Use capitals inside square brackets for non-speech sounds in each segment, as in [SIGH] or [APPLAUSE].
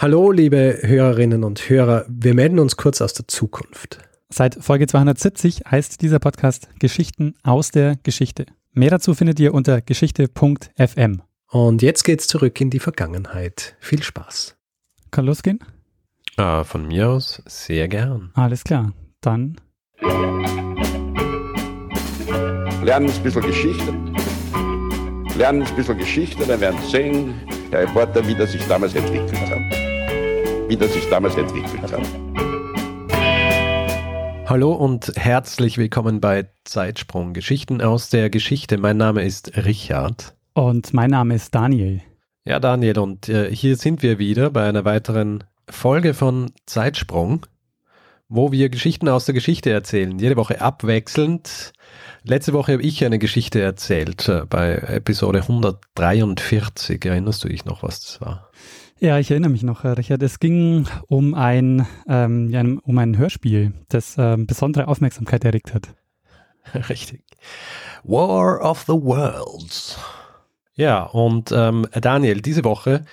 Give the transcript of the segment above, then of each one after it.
Hallo, liebe Hörerinnen und Hörer. Wir melden uns kurz aus der Zukunft. Seit Folge 270 heißt dieser Podcast Geschichten aus der Geschichte. Mehr dazu findet ihr unter geschichte.fm. Und jetzt geht's zurück in die Vergangenheit. Viel Spaß. Kann losgehen? Ah, von mir aus sehr gern. Alles klar. Dann. Lernen ein bisschen Geschichte. Lernen ein bisschen Geschichte, dann werden Sie sehen, Herr Reporter, wie das sich damals entwickelt hat wie das sich damals entwickelt hat. Hallo und herzlich willkommen bei Zeitsprung Geschichten aus der Geschichte. Mein Name ist Richard. Und mein Name ist Daniel. Ja, Daniel, und äh, hier sind wir wieder bei einer weiteren Folge von Zeitsprung, wo wir Geschichten aus der Geschichte erzählen. Jede Woche abwechselnd. Letzte Woche habe ich eine Geschichte erzählt äh, bei Episode 143. Erinnerst du dich noch, was das war? Ja, ich erinnere mich noch, Richard. Es ging um ein, ähm, um ein Hörspiel, das ähm, besondere Aufmerksamkeit erregt hat. [LAUGHS] Richtig. War of the Worlds. Ja, und ähm, Daniel, diese Woche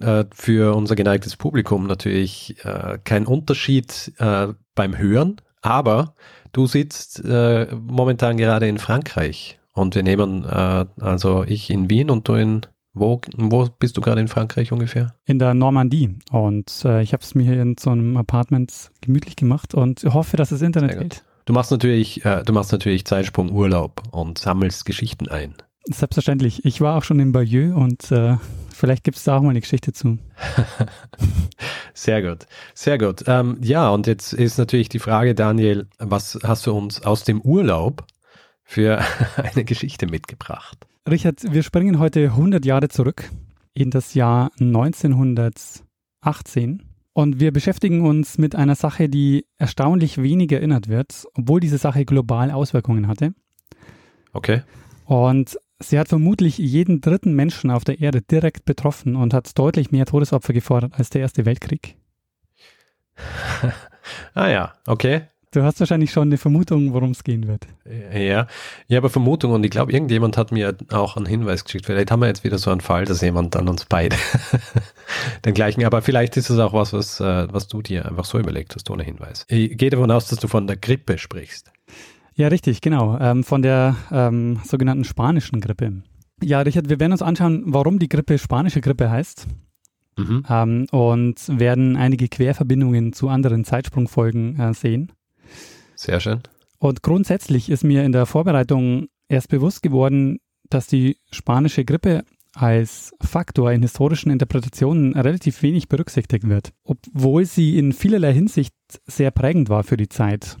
äh, für unser geneigtes Publikum natürlich äh, kein Unterschied äh, beim Hören, aber du sitzt äh, momentan gerade in Frankreich und wir nehmen, äh, also ich in Wien und du in wo, wo bist du gerade in Frankreich ungefähr? In der Normandie. Und äh, ich habe es mir hier in so einem Apartment gemütlich gemacht und hoffe, dass das Internet hält. Du machst natürlich, äh, du machst natürlich Zeitsprung Urlaub und sammelst Geschichten ein. Selbstverständlich. Ich war auch schon in Bayeux und äh, vielleicht gibt es da auch mal eine Geschichte zu. [LAUGHS] Sehr gut, sehr gut. Ähm, ja, und jetzt ist natürlich die Frage, Daniel, was hast du uns aus dem Urlaub für [LAUGHS] eine Geschichte mitgebracht? Richard, wir springen heute 100 Jahre zurück in das Jahr 1918 und wir beschäftigen uns mit einer Sache, die erstaunlich wenig erinnert wird, obwohl diese Sache global Auswirkungen hatte. Okay. Und sie hat vermutlich jeden dritten Menschen auf der Erde direkt betroffen und hat deutlich mehr Todesopfer gefordert als der Erste Weltkrieg. [LAUGHS] ah ja, okay. Du hast wahrscheinlich schon eine Vermutung, worum es gehen wird. Ja, ich habe eine Vermutung und ich glaube, irgendjemand hat mir auch einen Hinweis geschickt. Vielleicht haben wir jetzt wieder so einen Fall, dass jemand an uns beide [LAUGHS] den gleichen, aber vielleicht ist es auch was, was, äh, was du dir einfach so überlegt hast, ohne Hinweis. Ich gehe davon aus, dass du von der Grippe sprichst. Ja, richtig, genau. Ähm, von der ähm, sogenannten spanischen Grippe. Ja, Richard, wir werden uns anschauen, warum die Grippe spanische Grippe heißt. Mhm. Ähm, und werden einige Querverbindungen zu anderen Zeitsprungfolgen äh, sehen. Sehr schön. Und grundsätzlich ist mir in der Vorbereitung erst bewusst geworden, dass die spanische Grippe als Faktor in historischen Interpretationen relativ wenig berücksichtigt wird, obwohl sie in vielerlei Hinsicht sehr prägend war für die Zeit.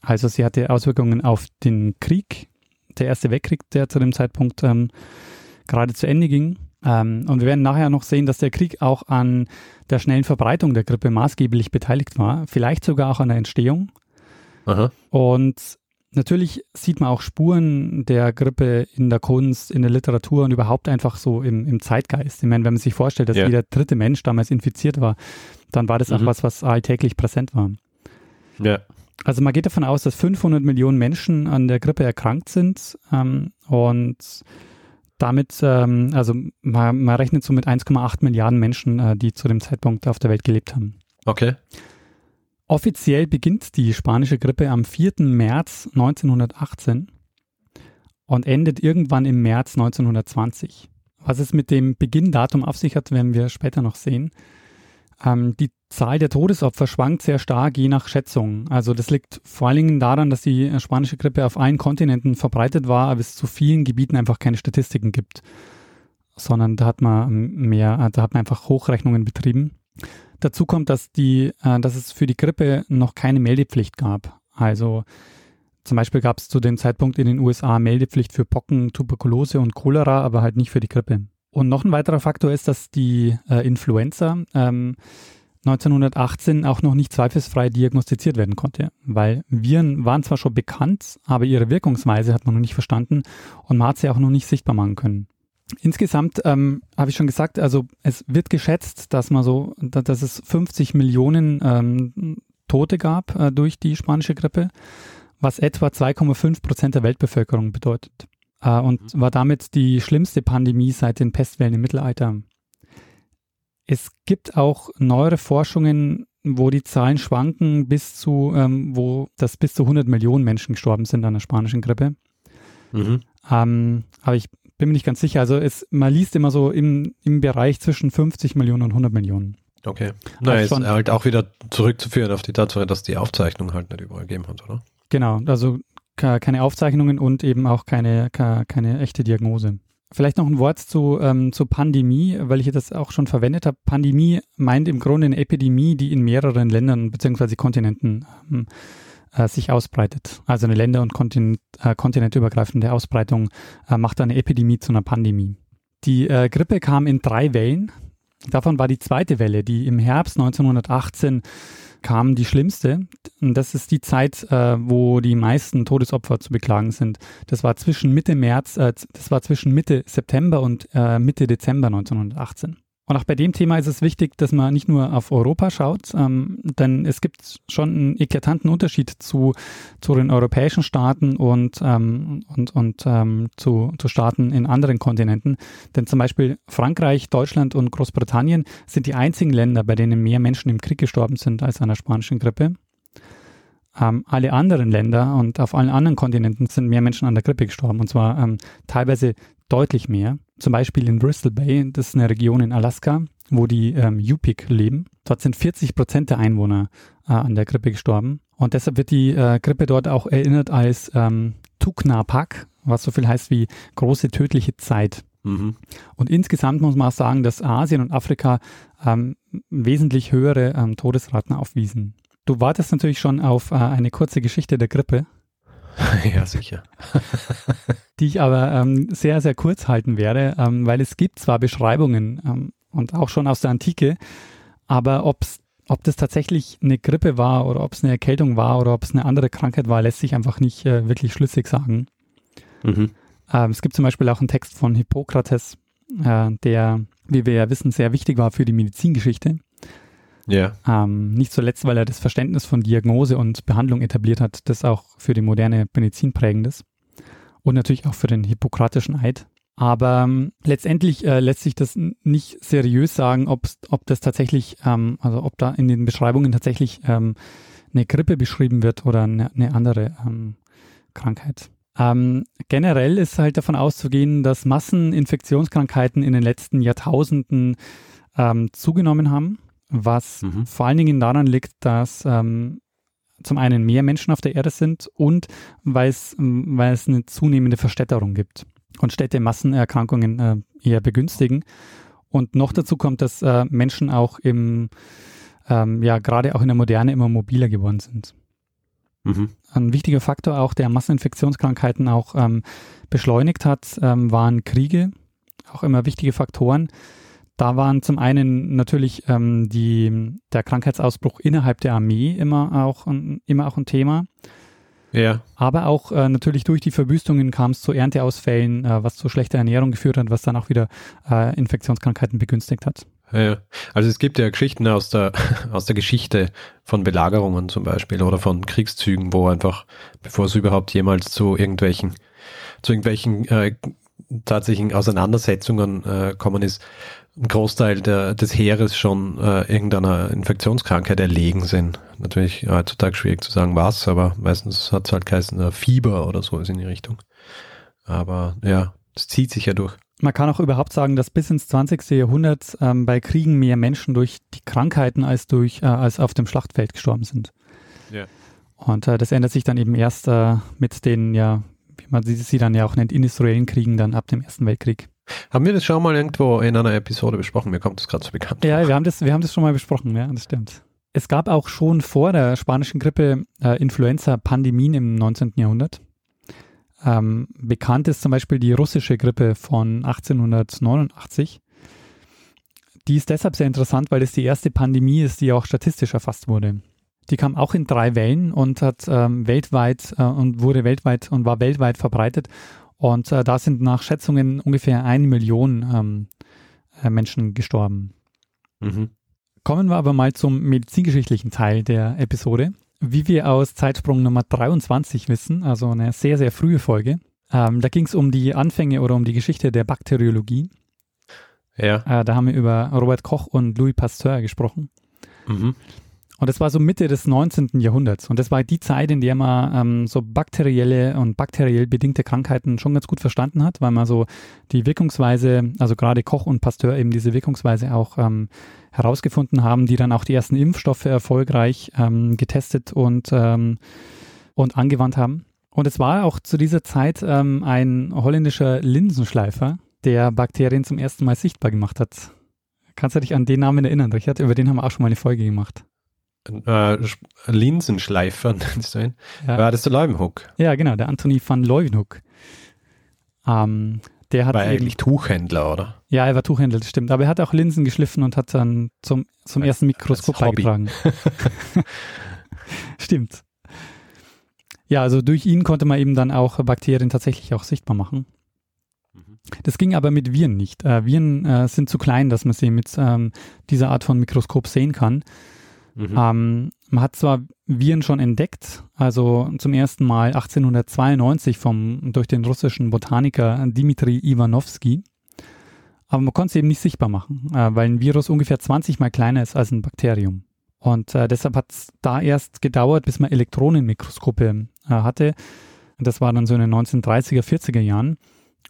Also sie hatte Auswirkungen auf den Krieg, der Erste Weltkrieg, der zu dem Zeitpunkt ähm, gerade zu Ende ging. Ähm, und wir werden nachher noch sehen, dass der Krieg auch an der schnellen Verbreitung der Grippe maßgeblich beteiligt war, vielleicht sogar auch an der Entstehung. Aha. Und natürlich sieht man auch Spuren der Grippe in der Kunst, in der Literatur und überhaupt einfach so im, im Zeitgeist. Ich meine, wenn man sich vorstellt, dass yeah. jeder dritte Mensch damals infiziert war, dann war das mhm. auch was, was alltäglich präsent war. Ja. Also man geht davon aus, dass 500 Millionen Menschen an der Grippe erkrankt sind ähm, und damit, ähm, also man, man, rechnet so mit 1,8 Milliarden Menschen, äh, die zu dem Zeitpunkt auf der Welt gelebt haben. Okay. Offiziell beginnt die spanische Grippe am 4. März 1918 und endet irgendwann im März 1920. Was es mit dem Beginndatum auf sich hat, werden wir später noch sehen. Ähm, die Zahl der Todesopfer schwankt sehr stark je nach Schätzung. Also das liegt vor allen Dingen daran, dass die spanische Grippe auf allen Kontinenten verbreitet war, aber es zu vielen Gebieten einfach keine Statistiken gibt, sondern da hat man mehr, da hat man einfach Hochrechnungen betrieben. Dazu kommt, dass, die, äh, dass es für die Grippe noch keine Meldepflicht gab. Also zum Beispiel gab es zu dem Zeitpunkt in den USA Meldepflicht für Pocken, Tuberkulose und Cholera, aber halt nicht für die Grippe. Und noch ein weiterer Faktor ist, dass die äh, Influenza ähm, 1918 auch noch nicht zweifelsfrei diagnostiziert werden konnte, weil Viren waren zwar schon bekannt, aber ihre Wirkungsweise hat man noch nicht verstanden und man hat sie auch noch nicht sichtbar machen können. Insgesamt ähm, habe ich schon gesagt, also es wird geschätzt, dass man so, dass es 50 Millionen ähm, Tote gab äh, durch die spanische Grippe, was etwa 2,5 Prozent der Weltbevölkerung bedeutet äh, und mhm. war damit die schlimmste Pandemie seit den Pestwellen im Mittelalter. Es gibt auch neuere Forschungen, wo die Zahlen schwanken bis zu, ähm, wo das bis zu 100 Millionen Menschen gestorben sind an der spanischen Grippe. Mhm. Ähm, aber ich bin mir nicht ganz sicher. Also es, man liest immer so im, im Bereich zwischen 50 Millionen und 100 Millionen. Okay. Naja, also ist halt auch wieder zurückzuführen auf die Tatsache, dass die Aufzeichnung halt nicht überall gegeben hat, oder? Genau, also keine Aufzeichnungen und eben auch keine, keine echte Diagnose. Vielleicht noch ein Wort zu, ähm, zu Pandemie, weil ich das auch schon verwendet habe. Pandemie meint im Grunde eine Epidemie, die in mehreren Ländern bzw. Kontinenten ähm, äh, sich ausbreitet. Also eine Länder- und Kontinent, äh, kontinentübergreifende Ausbreitung äh, macht eine Epidemie zu einer Pandemie. Die äh, Grippe kam in drei Wellen. Davon war die zweite Welle, die im Herbst 1918 kam, die schlimmste. Und das ist die Zeit, äh, wo die meisten Todesopfer zu beklagen sind. Das war zwischen Mitte März, äh, das war zwischen Mitte September und äh, Mitte Dezember 1918. Und auch bei dem Thema ist es wichtig, dass man nicht nur auf Europa schaut, ähm, denn es gibt schon einen eklatanten Unterschied zu, zu den europäischen Staaten und, ähm, und, und ähm, zu, zu Staaten in anderen Kontinenten. Denn zum Beispiel Frankreich, Deutschland und Großbritannien sind die einzigen Länder, bei denen mehr Menschen im Krieg gestorben sind als an der spanischen Grippe. Ähm, alle anderen Länder und auf allen anderen Kontinenten sind mehr Menschen an der Grippe gestorben und zwar ähm, teilweise deutlich mehr. Zum Beispiel in Bristol Bay, das ist eine Region in Alaska, wo die ähm, Yupik leben. Dort sind 40 Prozent der Einwohner äh, an der Grippe gestorben. Und deshalb wird die äh, Grippe dort auch erinnert als ähm, Tuknapak, was so viel heißt wie große tödliche Zeit. Mhm. Und insgesamt muss man auch sagen, dass Asien und Afrika ähm, wesentlich höhere ähm, Todesraten aufwiesen. Du wartest natürlich schon auf äh, eine kurze Geschichte der Grippe. [LAUGHS] ja, sicher. [LAUGHS] die ich aber ähm, sehr, sehr kurz halten werde, ähm, weil es gibt zwar Beschreibungen ähm, und auch schon aus der Antike, aber ob's, ob das tatsächlich eine Grippe war oder ob es eine Erkältung war oder ob es eine andere Krankheit war, lässt sich einfach nicht äh, wirklich schlüssig sagen. Mhm. Ähm, es gibt zum Beispiel auch einen Text von Hippokrates, äh, der, wie wir ja wissen, sehr wichtig war für die Medizingeschichte. Ja. Ähm, nicht zuletzt, weil er das Verständnis von Diagnose und Behandlung etabliert hat, das auch für die moderne Medizin prägend ist. Und natürlich auch für den hippokratischen Eid. Aber ähm, letztendlich äh, lässt sich das nicht seriös sagen, ob das tatsächlich, ähm, also ob da in den Beschreibungen tatsächlich ähm, eine Grippe beschrieben wird oder eine, eine andere ähm, Krankheit. Ähm, generell ist halt davon auszugehen, dass Masseninfektionskrankheiten in den letzten Jahrtausenden ähm, zugenommen haben was mhm. vor allen Dingen daran liegt, dass ähm, zum einen mehr Menschen auf der Erde sind und weil es, ähm, weil es eine zunehmende Verstädterung gibt und Städte Massenerkrankungen äh, eher begünstigen. Und noch dazu kommt, dass äh, Menschen auch im, ähm, ja, gerade auch in der Moderne immer mobiler geworden sind. Mhm. Ein wichtiger Faktor auch, der Masseninfektionskrankheiten auch ähm, beschleunigt hat, ähm, waren Kriege, auch immer wichtige Faktoren. Da waren zum einen natürlich ähm, die, der Krankheitsausbruch innerhalb der Armee immer auch, immer auch ein Thema. Ja. Aber auch äh, natürlich durch die Verwüstungen kam es zu Ernteausfällen, äh, was zu schlechter Ernährung geführt hat, was dann auch wieder äh, Infektionskrankheiten begünstigt hat. Ja, also es gibt ja Geschichten aus der, [LAUGHS] aus der Geschichte von Belagerungen zum Beispiel oder von Kriegszügen, wo einfach, bevor es überhaupt jemals zu irgendwelchen, zu irgendwelchen äh, tatsächlichen Auseinandersetzungen äh, kommen ist, ein Großteil der, des Heeres schon äh, irgendeiner Infektionskrankheit erlegen sind. Natürlich heutzutage schwierig zu sagen, was, aber meistens hat es halt geheißen, äh, Fieber oder so ist in die Richtung. Aber ja, es zieht sich ja durch. Man kann auch überhaupt sagen, dass bis ins 20. Jahrhundert ähm, bei Kriegen mehr Menschen durch die Krankheiten als durch äh, als auf dem Schlachtfeld gestorben sind. Ja. Und äh, das ändert sich dann eben erst äh, mit den, ja, wie man sie, dann ja auch nennt, industriellen Kriegen dann ab dem Ersten Weltkrieg. Haben wir das schon mal irgendwo in einer Episode besprochen? Mir kommt das gerade so bekannt. Ja, wir haben, das, wir haben das schon mal besprochen, ja, das stimmt. Es gab auch schon vor der spanischen Grippe äh, Influenza-Pandemien im 19. Jahrhundert. Ähm, bekannt ist zum Beispiel die russische Grippe von 1889. Die ist deshalb sehr interessant, weil es die erste Pandemie ist, die auch statistisch erfasst wurde. Die kam auch in drei Wellen und hat ähm, weltweit äh, und wurde weltweit und war weltweit verbreitet und äh, da sind nach Schätzungen ungefähr eine Million ähm, äh, Menschen gestorben. Mhm. Kommen wir aber mal zum medizingeschichtlichen Teil der Episode. Wie wir aus Zeitsprung Nummer 23 wissen, also eine sehr, sehr frühe Folge, ähm, da ging es um die Anfänge oder um die Geschichte der Bakteriologie. Ja. Äh, da haben wir über Robert Koch und Louis Pasteur gesprochen. Mhm. Und das war so Mitte des 19. Jahrhunderts. Und das war die Zeit, in der man ähm, so bakterielle und bakteriell bedingte Krankheiten schon ganz gut verstanden hat, weil man so die Wirkungsweise, also gerade Koch und Pasteur eben diese Wirkungsweise auch ähm, herausgefunden haben, die dann auch die ersten Impfstoffe erfolgreich ähm, getestet und, ähm, und angewandt haben. Und es war auch zu dieser Zeit ähm, ein holländischer Linsenschleifer, der Bakterien zum ersten Mal sichtbar gemacht hat. Kannst du dich an den Namen erinnern, Richard? Über den haben wir auch schon mal eine Folge gemacht. Äh, Linsenschleifer [LAUGHS] nennst du ihn. Ja. War das der Leuwenhoek? Ja, genau, der Anthony van Leuwenhoek. Ähm, der hat War eigentlich Tuchhändler, oder? ja, er war Tuchhändler, das stimmt. Aber er hat auch Linsen geschliffen und hat dann zum, zum ersten Mikroskop beigetragen. [LAUGHS] stimmt. Ja, also durch ihn konnte man eben dann auch Bakterien tatsächlich auch sichtbar machen. Mhm. Das ging aber mit Viren nicht. Äh, Viren äh, sind zu klein, dass man sie mit ähm, dieser Art von Mikroskop sehen kann. Mhm. Ähm, man hat zwar Viren schon entdeckt, also zum ersten Mal 1892 vom, durch den russischen Botaniker Dimitri Ivanovsky, aber man konnte es eben nicht sichtbar machen, äh, weil ein Virus ungefähr 20 mal kleiner ist als ein Bakterium. Und äh, deshalb hat es da erst gedauert, bis man Elektronenmikroskope äh, hatte. Das war dann so in den 1930er, 40er Jahren.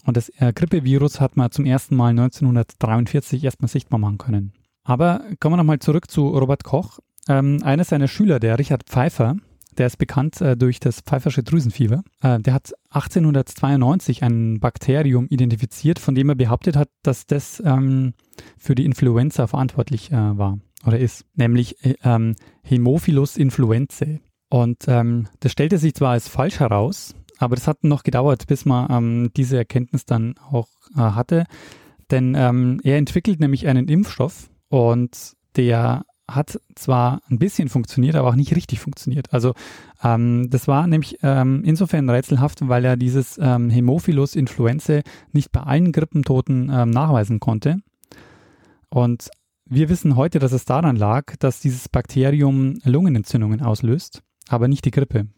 Und das äh, Grippevirus hat man zum ersten Mal 1943 erstmal sichtbar machen können. Aber kommen wir nochmal zurück zu Robert Koch. Ähm, einer seiner Schüler, der Richard Pfeiffer, der ist bekannt äh, durch das Pfeiffersche Drüsenfieber, äh, der hat 1892 ein Bakterium identifiziert, von dem er behauptet hat, dass das ähm, für die Influenza verantwortlich äh, war oder ist, nämlich äh, ähm, Hämophilus influenzae. Und ähm, das stellte sich zwar als falsch heraus, aber das hat noch gedauert, bis man ähm, diese Erkenntnis dann auch äh, hatte. Denn ähm, er entwickelt nämlich einen Impfstoff und der hat zwar ein bisschen funktioniert, aber auch nicht richtig funktioniert. Also ähm, das war nämlich ähm, insofern rätselhaft, weil er dieses ähm, Hämophilus influenzae nicht bei allen Grippentoten ähm, nachweisen konnte. Und wir wissen heute, dass es daran lag, dass dieses Bakterium Lungenentzündungen auslöst, aber nicht die Grippe.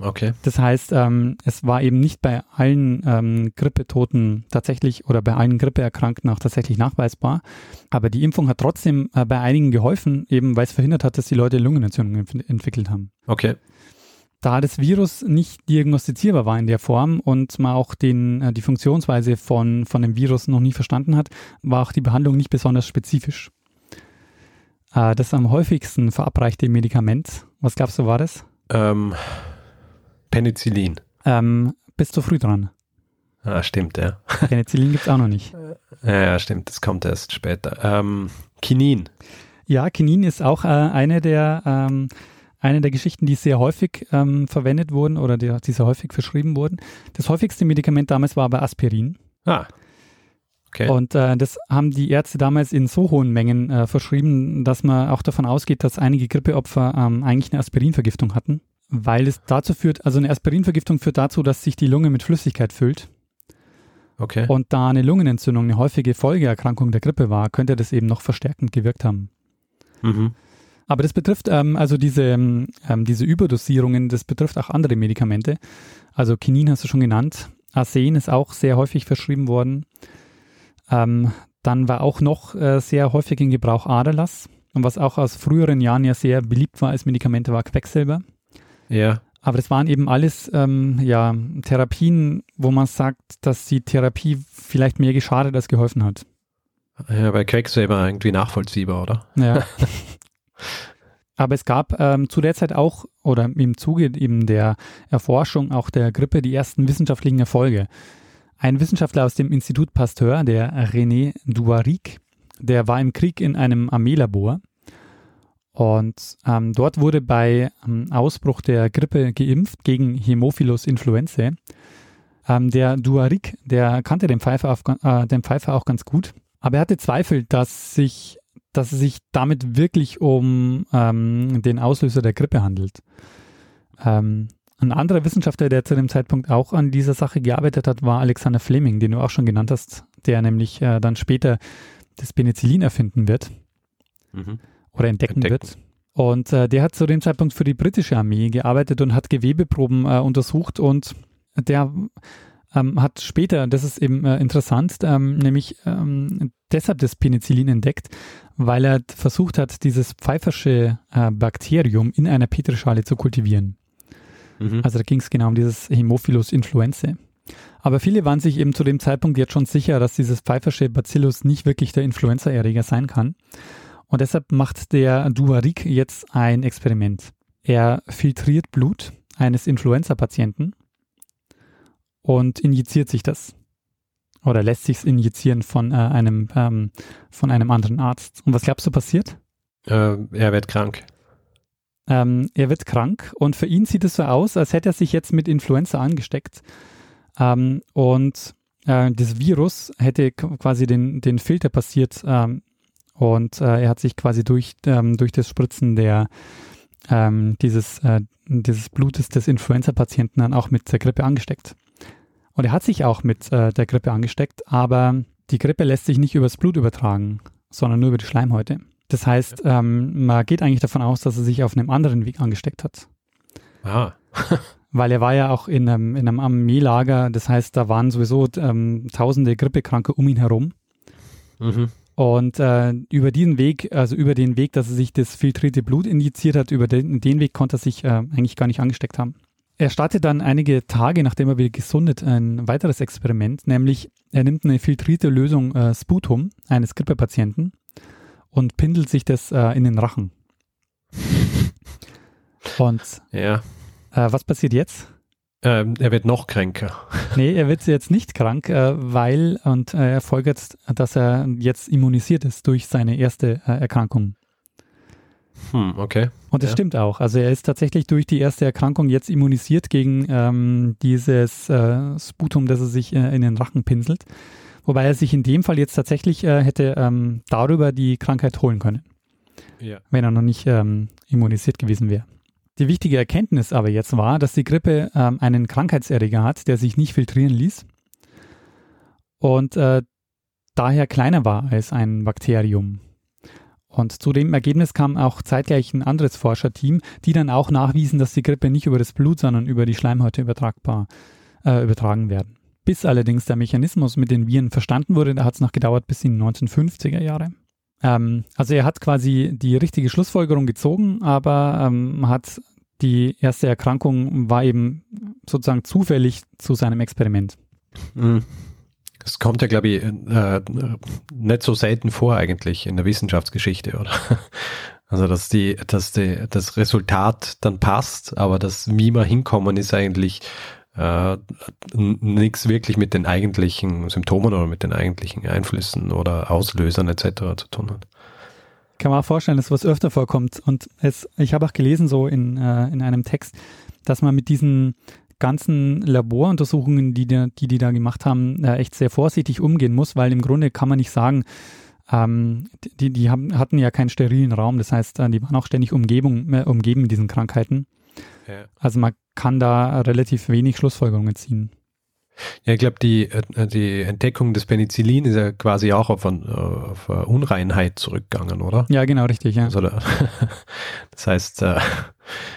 Okay. Das heißt, ähm, es war eben nicht bei allen ähm, Grippetoten tatsächlich oder bei allen Grippeerkrankten auch tatsächlich nachweisbar. Aber die Impfung hat trotzdem äh, bei einigen geholfen, eben weil es verhindert hat, dass die Leute Lungenentzündungen ent- entwickelt haben. Okay. Da das Virus nicht diagnostizierbar war in der Form und man auch den, äh, die Funktionsweise von, von dem Virus noch nie verstanden hat, war auch die Behandlung nicht besonders spezifisch. Äh, das am häufigsten verabreichte Medikament, was glaubst du war das? Ähm, Penicillin. Ähm, bist du früh dran. Ah, stimmt, ja. [LAUGHS] Penicillin gibt's auch noch nicht. Ja, ja, stimmt, das kommt erst später. Ähm, Kinin. Ja, Kinin ist auch äh, eine der ähm, eine der Geschichten, die sehr häufig ähm, verwendet wurden oder die, die sehr häufig verschrieben wurden. Das häufigste Medikament damals war aber Aspirin. Ah. Okay. Und äh, das haben die Ärzte damals in so hohen Mengen äh, verschrieben, dass man auch davon ausgeht, dass einige Grippeopfer ähm, eigentlich eine Aspirinvergiftung hatten, weil es dazu führt, also eine Aspirinvergiftung führt dazu, dass sich die Lunge mit Flüssigkeit füllt. okay. Und da eine Lungenentzündung eine häufige Folgeerkrankung der Grippe war, könnte das eben noch verstärkend gewirkt haben. Mhm. Aber das betrifft ähm, also diese, ähm, diese Überdosierungen, das betrifft auch andere Medikamente. Also Kinin hast du schon genannt. Arsen ist auch sehr häufig verschrieben worden. Ähm, dann war auch noch äh, sehr häufig in Gebrauch Aderlass. Und was auch aus früheren Jahren ja sehr beliebt war als Medikamente, war Quecksilber. Ja. Aber das waren eben alles ähm, ja, Therapien, wo man sagt, dass die Therapie vielleicht mehr geschadet als geholfen hat. Ja, bei Quecksilber irgendwie nachvollziehbar, oder? Ja. [LAUGHS] [LAUGHS] Aber es gab ähm, zu der Zeit auch oder im Zuge eben der Erforschung auch der Grippe die ersten wissenschaftlichen Erfolge. Ein Wissenschaftler aus dem Institut Pasteur, der René Duaric, der war im Krieg in einem Armeelabor und ähm, dort wurde bei ähm, Ausbruch der Grippe geimpft gegen Hämophilus influenzae. Ähm, der Duaric, der kannte den Pfeifer, auf, äh, den Pfeifer auch ganz gut, aber er hatte Zweifel, dass sich dass es sich damit wirklich um ähm, den Auslöser der Grippe handelt. Ähm, ein anderer Wissenschaftler, der zu dem Zeitpunkt auch an dieser Sache gearbeitet hat, war Alexander Fleming, den du auch schon genannt hast, der nämlich äh, dann später das Penicillin erfinden wird Mhm. Oder entdecken, Entdecken. wird. Und äh, der hat zu dem Zeitpunkt für die britische Armee gearbeitet und hat Gewebeproben äh, untersucht und der ähm, hat später, das ist eben äh, interessant, ähm, nämlich ähm, deshalb das Penicillin entdeckt, weil er versucht hat, dieses pfeifersche äh, Bakterium in einer Petrischale zu kultivieren. Mhm. Also da ging es genau um dieses Hämophilus influenzae. Aber viele waren sich eben zu dem Zeitpunkt jetzt schon sicher, dass dieses pfeifersche Bacillus nicht wirklich der Influenza-Erreger sein kann. Und deshalb macht der Duarik jetzt ein Experiment. Er filtriert Blut eines Influenza-Patienten und injiziert sich das. Oder lässt sich es injizieren von äh, einem ähm, von einem anderen Arzt. Und was glaubst du passiert? Äh, er wird krank. Ähm, er wird krank und für ihn sieht es so aus, als hätte er sich jetzt mit Influenza angesteckt. Ähm, und äh, das Virus hätte quasi den, den Filter passiert ähm, und äh, er hat sich quasi durch, ähm, durch das Spritzen der, ähm, dieses, äh, dieses Blutes des Influenza-Patienten dann auch mit der Grippe angesteckt. Und er hat sich auch mit äh, der Grippe angesteckt, aber die Grippe lässt sich nicht übers Blut übertragen, sondern nur über die Schleimhäute. Das heißt, ähm, man geht eigentlich davon aus, dass er sich auf einem anderen Weg angesteckt hat. Ah. [LAUGHS] Weil er war ja auch in einem, in einem Armeelager, das heißt, da waren sowieso ähm, tausende Grippekranke um ihn herum. Mhm. Und äh, über diesen Weg, also über den Weg, dass er sich das filtrierte Blut injiziert hat, über den, den Weg konnte er sich äh, eigentlich gar nicht angesteckt haben. Er startet dann einige Tage, nachdem er wieder gesundet, ein weiteres Experiment, nämlich er nimmt eine filtrierte Lösung äh, Sputum eines Grippepatienten und pindelt sich das äh, in den Rachen. [LAUGHS] Und ja. äh, was passiert jetzt? Ähm, er wird noch kränker. [LAUGHS] Nee, er wird jetzt nicht krank, äh, weil, und äh, er folgert, dass er jetzt immunisiert ist durch seine erste äh, Erkrankung. Hm, okay. Und das ja. stimmt auch. Also er ist tatsächlich durch die erste Erkrankung jetzt immunisiert gegen ähm, dieses äh, Sputum, das er sich äh, in den Rachen pinselt. Wobei er sich in dem Fall jetzt tatsächlich äh, hätte ähm, darüber die Krankheit holen können. Ja. Wenn er noch nicht ähm, immunisiert gewesen wäre. Die wichtige Erkenntnis aber jetzt war, dass die Grippe ähm, einen Krankheitserreger hat, der sich nicht filtrieren ließ und äh, daher kleiner war als ein Bakterium. Und zu dem Ergebnis kam auch zeitgleich ein anderes Forscherteam, die dann auch nachwiesen, dass die Grippe nicht über das Blut, sondern über die Schleimhäute übertragbar, äh, übertragen werden. Bis allerdings der Mechanismus mit den Viren verstanden wurde, da hat es noch gedauert bis in die 1950er Jahre. Ähm, also er hat quasi die richtige Schlussfolgerung gezogen, aber ähm, hat die erste Erkrankung war eben sozusagen zufällig zu seinem Experiment. Mhm. Das kommt ja, glaube ich, äh, nicht so selten vor eigentlich in der Wissenschaftsgeschichte, oder? [LAUGHS] Also dass die, dass die, das Resultat dann passt, aber das, wie wir hinkommen, ist eigentlich äh, nichts wirklich mit den eigentlichen Symptomen oder mit den eigentlichen Einflüssen oder Auslösern etc. zu tun hat. Kann man auch vorstellen, dass was öfter vorkommt. Und es, ich habe auch gelesen, so in, äh, in einem Text, dass man mit diesen ganzen Laboruntersuchungen, die die, die, die da gemacht haben, äh, echt sehr vorsichtig umgehen muss, weil im Grunde kann man nicht sagen, ähm, die, die haben, hatten ja keinen sterilen Raum, das heißt, äh, die waren auch ständig Umgebung, äh, umgeben mit diesen Krankheiten. Ja. Also man kann da relativ wenig Schlussfolgerungen ziehen. Ja, ich glaube, die, äh, die Entdeckung des Penicillin ist ja quasi auch auf, ein, auf eine Unreinheit zurückgegangen, oder? Ja, genau, richtig, ja. Also da, [LAUGHS] das heißt, äh,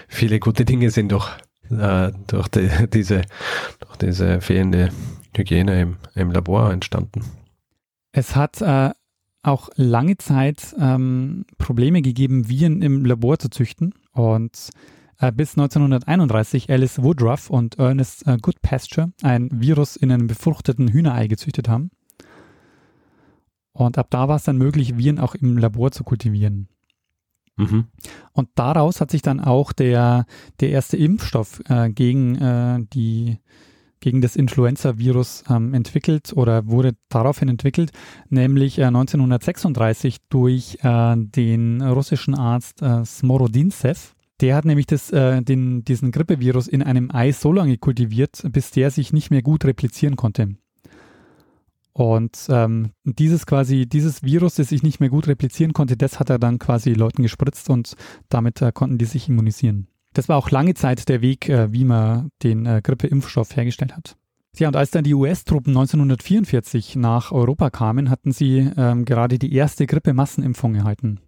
viele gute Dinge sind durch, äh, durch, die, diese, durch diese fehlende Hygiene im, im Labor entstanden. Es hat äh, auch lange Zeit ähm, Probleme gegeben, Viren im Labor zu züchten und äh, bis 1931 Alice Woodruff und Ernest äh, Goodpasture ein Virus in einem befruchteten Hühnerei gezüchtet haben. Und ab da war es dann möglich, Viren auch im Labor zu kultivieren. Mhm. Und daraus hat sich dann auch der, der erste Impfstoff äh, gegen, äh, die, gegen das Influenza-Virus ähm, entwickelt oder wurde daraufhin entwickelt, nämlich äh, 1936 durch äh, den russischen Arzt äh, Smorodinsev. Der hat nämlich das, äh, den, diesen Grippevirus in einem Ei so lange kultiviert, bis der sich nicht mehr gut replizieren konnte. Und ähm, dieses quasi, dieses Virus, das sich nicht mehr gut replizieren konnte, das hat er dann quasi Leuten gespritzt und damit äh, konnten die sich immunisieren. Das war auch lange Zeit der Weg, äh, wie man den äh, Grippeimpfstoff hergestellt hat. Ja, und als dann die US-Truppen 1944 nach Europa kamen, hatten sie ähm, gerade die erste Grippemassenimpfung erhalten.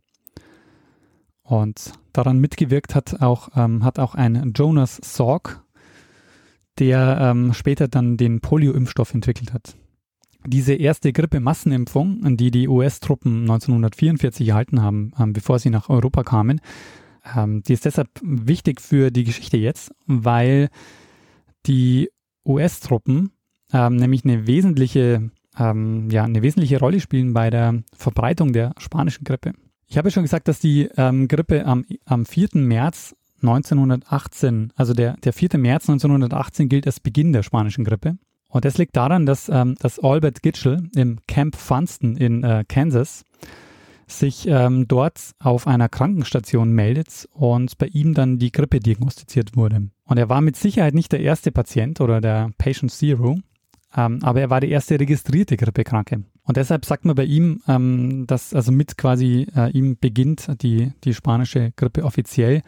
Und daran mitgewirkt hat auch, ähm, hat auch ein Jonas Salk, der ähm, später dann den Polio-Impfstoff entwickelt hat. Diese erste Grippe-Massenimpfung, die die US-Truppen 1944 erhalten haben, ähm, bevor sie nach Europa kamen, ähm, die ist deshalb wichtig für die Geschichte jetzt, weil die US-Truppen ähm, nämlich eine wesentliche, ähm, ja, eine wesentliche Rolle spielen bei der Verbreitung der spanischen Grippe. Ich habe ja schon gesagt, dass die ähm, Grippe am, am 4. März 1918, also der, der 4. März 1918 gilt als Beginn der spanischen Grippe. Und das liegt daran, dass, ähm, dass Albert Gitchell im Camp Funston in äh, Kansas sich ähm, dort auf einer Krankenstation meldet und bei ihm dann die Grippe diagnostiziert wurde. Und er war mit Sicherheit nicht der erste Patient oder der Patient Zero, ähm, aber er war der erste registrierte Grippekranke. Und deshalb sagt man bei ihm, ähm, dass also mit quasi äh, ihm beginnt die, die spanische Grippe offiziell,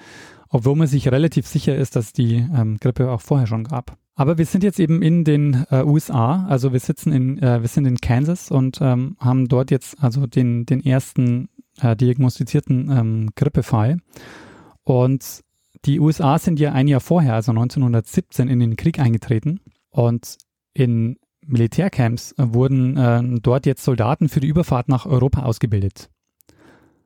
obwohl man sich relativ sicher ist, dass die ähm, Grippe auch vorher schon gab. Aber wir sind jetzt eben in den äh, USA, also wir sitzen in, äh, wir sind in Kansas und ähm, haben dort jetzt also den, den ersten äh, diagnostizierten ähm, Grippefall. Und die USA sind ja ein Jahr vorher, also 1917, in den Krieg eingetreten. Und in Militärcamps wurden äh, dort jetzt Soldaten für die Überfahrt nach Europa ausgebildet.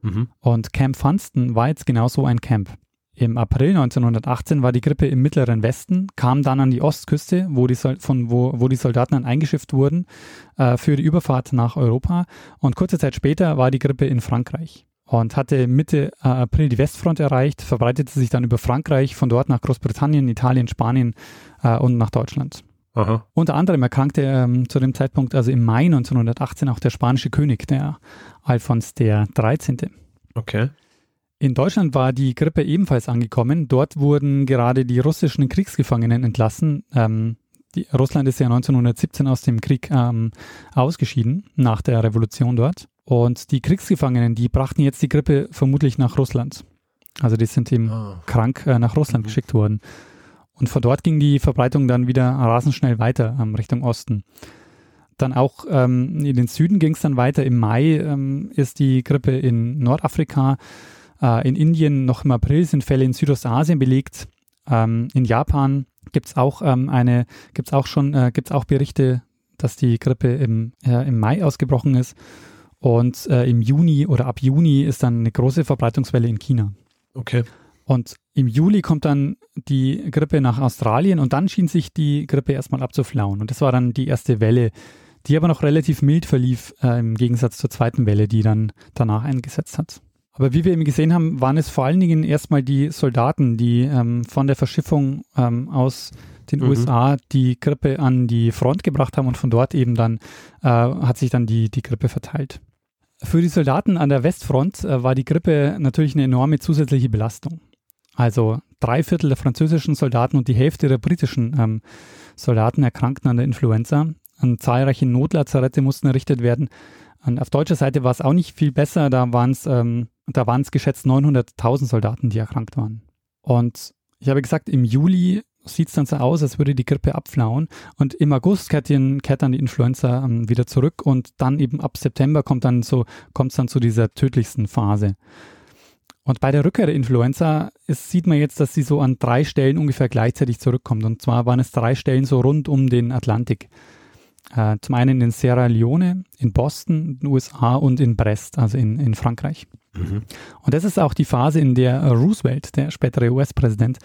Mhm. Und Camp Funston war jetzt genau so ein Camp. Im April 1918 war die Grippe im mittleren Westen, kam dann an die Ostküste, wo die, von, wo, wo die Soldaten dann eingeschifft wurden äh, für die Überfahrt nach Europa. Und kurze Zeit später war die Grippe in Frankreich und hatte Mitte äh, April die Westfront erreicht, verbreitete sich dann über Frankreich, von dort nach Großbritannien, Italien, Spanien äh, und nach Deutschland. Aha. Unter anderem erkrankte ähm, zu dem Zeitpunkt, also im Mai 1918, auch der spanische König, der Alfons der 13. Okay. In Deutschland war die Grippe ebenfalls angekommen. Dort wurden gerade die russischen Kriegsgefangenen entlassen. Ähm, die, Russland ist ja 1917 aus dem Krieg ähm, ausgeschieden, nach der Revolution dort. Und die Kriegsgefangenen, die brachten jetzt die Grippe vermutlich nach Russland. Also die sind eben oh. krank äh, nach Russland mhm. geschickt worden. Und von dort ging die Verbreitung dann wieder rasend schnell weiter ähm, Richtung Osten. Dann auch ähm, in den Süden ging es dann weiter. Im Mai ähm, ist die Grippe in Nordafrika äh, in Indien noch im April sind Fälle in Südostasien belegt. Ähm, in Japan gibt es auch ähm, eine, gibt auch schon, äh, gibt es auch Berichte, dass die Grippe im, äh, im Mai ausgebrochen ist. Und äh, im Juni oder ab Juni ist dann eine große Verbreitungswelle in China. Okay. Und im Juli kommt dann die Grippe nach Australien und dann schien sich die Grippe erstmal abzuflauen. Und das war dann die erste Welle, die aber noch relativ mild verlief äh, im Gegensatz zur zweiten Welle, die dann danach eingesetzt hat. Aber wie wir eben gesehen haben, waren es vor allen Dingen erstmal die Soldaten, die ähm, von der Verschiffung ähm, aus den mhm. USA die Grippe an die Front gebracht haben und von dort eben dann äh, hat sich dann die, die Grippe verteilt. Für die Soldaten an der Westfront äh, war die Grippe natürlich eine enorme zusätzliche Belastung. Also drei Viertel der französischen Soldaten und die Hälfte der britischen ähm, Soldaten erkrankten an der Influenza. Und zahlreiche Notlazarette mussten errichtet werden. Und auf deutscher Seite war es auch nicht viel besser. Da waren es ähm, da waren es geschätzt 900.000 Soldaten, die erkrankt waren. Und ich habe gesagt, im Juli sieht es dann so aus, als würde die Grippe abflauen. Und im August kehrt, die, kehrt dann die Influenza ähm, wieder zurück und dann eben ab September kommt dann so, kommt es dann zu dieser tödlichsten Phase. Und bei der Rückkehr der Influenza ist, sieht man jetzt, dass sie so an drei Stellen ungefähr gleichzeitig zurückkommt. Und zwar waren es drei Stellen so rund um den Atlantik. Äh, zum einen in Sierra Leone, in Boston, in den USA und in Brest, also in, in Frankreich. Mhm. Und das ist auch die Phase, in der Roosevelt, der spätere US-Präsident,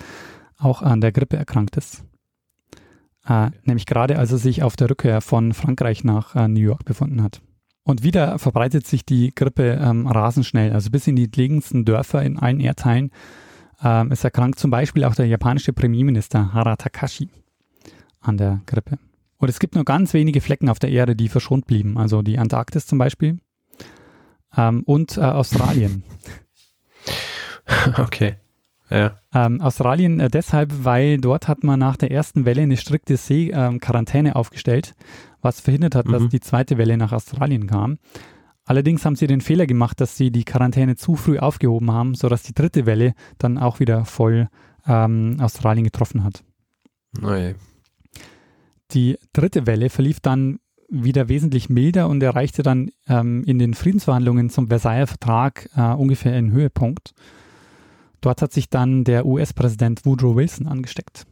auch an der Grippe erkrankt ist. Äh, nämlich gerade als er sich auf der Rückkehr von Frankreich nach äh, New York befunden hat. Und wieder verbreitet sich die Grippe ähm, rasend schnell, also bis in die entlegensten Dörfer in allen Erdteilen. Ähm, es erkrankt zum Beispiel auch der japanische Premierminister Hara Takashi an der Grippe. Und es gibt nur ganz wenige Flecken auf der Erde, die verschont blieben. Also die Antarktis zum Beispiel ähm, und äh, Australien. [LAUGHS] Okay. Ja. Ähm, Australien äh, deshalb, weil dort hat man nach der ersten Welle eine strikte See-Quarantäne ähm, aufgestellt, was verhindert hat, mhm. dass die zweite Welle nach Australien kam. Allerdings haben sie den Fehler gemacht, dass sie die Quarantäne zu früh aufgehoben haben, sodass die dritte Welle dann auch wieder voll ähm, Australien getroffen hat. Nein. Die dritte Welle verlief dann wieder wesentlich milder und erreichte dann ähm, in den Friedensverhandlungen zum Versailler Vertrag äh, ungefähr einen Höhepunkt. Dort hat sich dann der US-Präsident Woodrow Wilson angesteckt.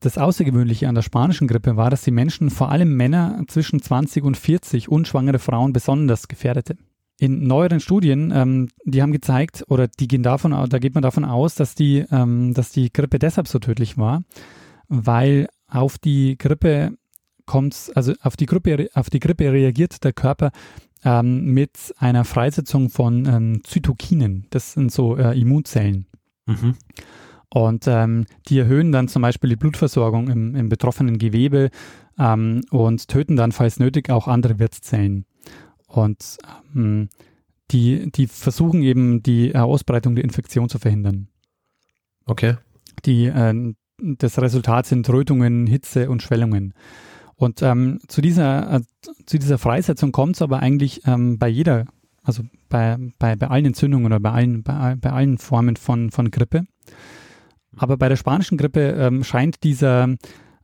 das Außergewöhnliche an der spanischen Grippe war, dass die Menschen, vor allem Männer zwischen 20 und 40 und schwangere Frauen besonders gefährdete. In neueren Studien, ähm, die haben gezeigt, oder die gehen davon, da geht man davon aus, dass die, ähm, dass die Grippe deshalb so tödlich war, weil auf die Grippe kommt, also auf die Grippe, auf die Grippe reagiert der Körper ähm, mit einer Freisetzung von ähm, Zytokinen. Das sind so äh, Immunzellen. Mhm. Und ähm, die erhöhen dann zum Beispiel die Blutversorgung im, im betroffenen Gewebe ähm, und töten dann, falls nötig, auch andere Wirtszellen. Und ähm, die, die versuchen eben die äh, Ausbreitung der Infektion zu verhindern. Okay. Die, äh, das Resultat sind Rötungen, Hitze und Schwellungen. Und ähm, zu, dieser, äh, zu dieser Freisetzung kommt es aber eigentlich ähm, bei jeder, also bei, bei, bei allen Entzündungen oder bei allen, bei, bei allen Formen von, von Grippe. Aber bei der spanischen Grippe ähm, scheint dieser,